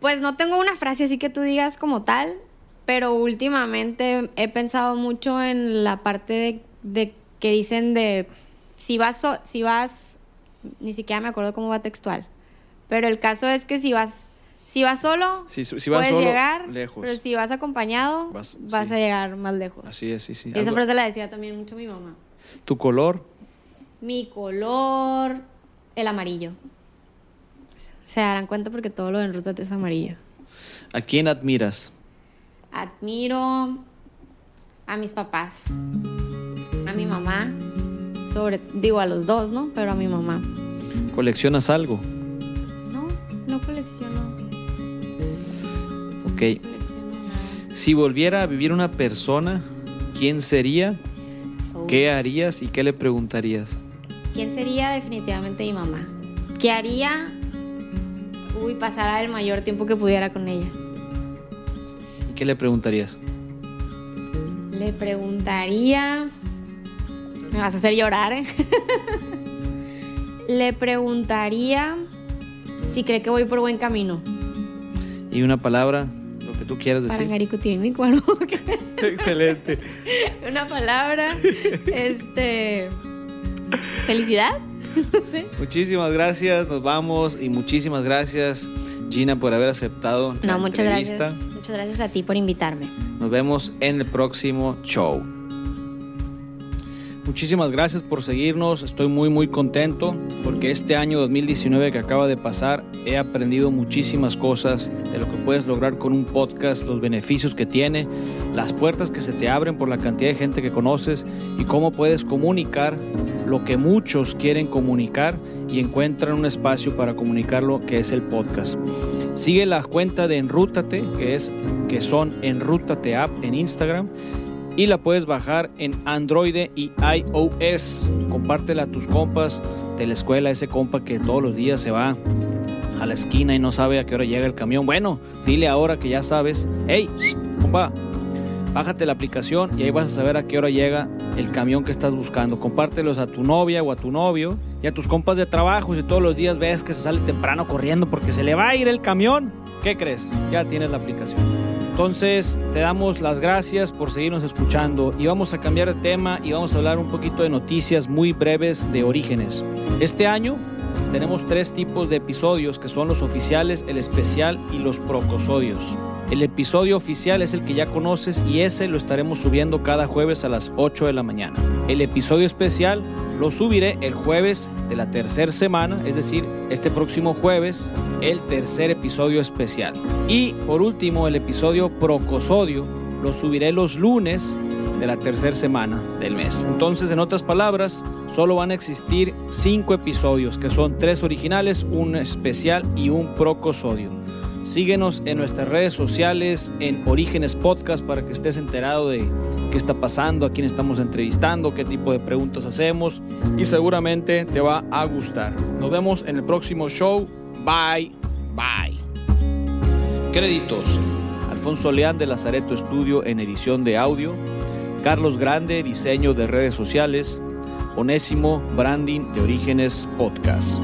Speaker 2: Pues no tengo una frase así que tú digas como tal, pero últimamente he pensado mucho en la parte de, de que dicen de si vas, so- si vas, ni siquiera me acuerdo cómo va textual, pero el caso es que si vas, si vas solo,
Speaker 1: Si- si vas
Speaker 2: puedes
Speaker 1: solo,
Speaker 2: llegar,
Speaker 1: lejos.
Speaker 2: pero si vas acompañado,
Speaker 1: Vas-
Speaker 2: vas,
Speaker 1: sí.
Speaker 2: a llegar más lejos.
Speaker 1: así es, sí, sí.
Speaker 2: Esa
Speaker 1: Algo-
Speaker 2: frase la decía también mucho mi mamá.
Speaker 1: Tu color,
Speaker 2: Mi color, el amarillo. Se darán cuenta porque todo lo de Enrútate es amarillo.
Speaker 1: ¿a quién admiras?
Speaker 2: Admiro a mis papás, a mi mamá, sobre, digo a los dos, ¿no? Pero a mi mamá.
Speaker 1: ¿Coleccionas algo?
Speaker 2: No, no colecciono,
Speaker 1: Ok. Si volviera a vivir una persona, ¿quién sería?
Speaker 2: Oh.
Speaker 1: ¿Qué harías y qué le preguntarías?
Speaker 2: ¿Quién sería definitivamente mi mamá? ¿Qué haría? Uy, pasara el mayor tiempo que pudiera con ella.
Speaker 1: ¿Y qué le preguntarías?
Speaker 2: Le preguntaría. Me vas a hacer llorar, ¿eh? Le preguntaría si cree que voy por buen camino.
Speaker 1: Y una palabra, tú quieras decir.
Speaker 2: Parangaricutirimícuaro.
Speaker 1: Excelente.
Speaker 2: Una palabra. Este. Felicidad. No sé.
Speaker 1: Muchísimas gracias, nos vamos y muchísimas gracias Gina por haber aceptado la
Speaker 2: No, muchas
Speaker 1: entrevista.
Speaker 2: gracias. Muchas gracias a ti por invitarme.
Speaker 1: Nos vemos en el próximo show. Muchísimas gracias por seguirnos, estoy muy muy contento porque este año 2019 que acaba de pasar he aprendido muchísimas cosas de lo que puedes lograr con un podcast, los beneficios que tiene, las puertas que se te abren por la cantidad de gente que conoces y cómo puedes comunicar lo que muchos quieren comunicar y encuentran un espacio para comunicarlo que es el podcast. Sigue la cuenta de Enrútate, que es que son Enrútate App en Instagram y la puedes bajar en Android y iOS. Compártela a tus compas de la escuela, ese compa que todos los días se va a la esquina y no sabe a qué hora llega el camión. Bueno, dile ahora que ya sabes, hey, compa, bájate la aplicación y ahí vas a saber a qué hora llega el camión que estás buscando. Compártelos a tu novia o a tu novio y a tus compas de trabajo. Si todos los días ves que se sale temprano corriendo porque se le va a ir el camión, ¿qué crees? Ya tienes la aplicación. Entonces, te damos las gracias por seguirnos escuchando y vamos a cambiar de tema y vamos a hablar un poquito de noticias muy breves de orígenes. Este año tenemos tres tipos de episodios que son los oficiales, el especial y los procosodios. El episodio oficial es el que ya conoces y ese lo estaremos subiendo cada jueves a las 8 de la mañana. El episodio especial lo subiré el jueves de la tercera semana, es decir, este próximo jueves, el tercer episodio especial. Y por último, el episodio procosodio lo subiré los lunes de la tercera semana del mes. Entonces, en otras palabras, solo van a existir cinco episodios, que son tres originales, un especial y un procosodio. Síguenos en nuestras redes sociales, en Orígenes Podcast, para que estés enterado de qué está pasando, a quién estamos entrevistando, qué tipo de preguntas hacemos y seguramente te va a gustar. Nos vemos en el próximo show. Bye, bye. Créditos. Alfonso Leán de Lazareto Estudio en edición de audio. Carlos Grande, diseño de redes sociales. Onésimo, branding de Orígenes Podcast.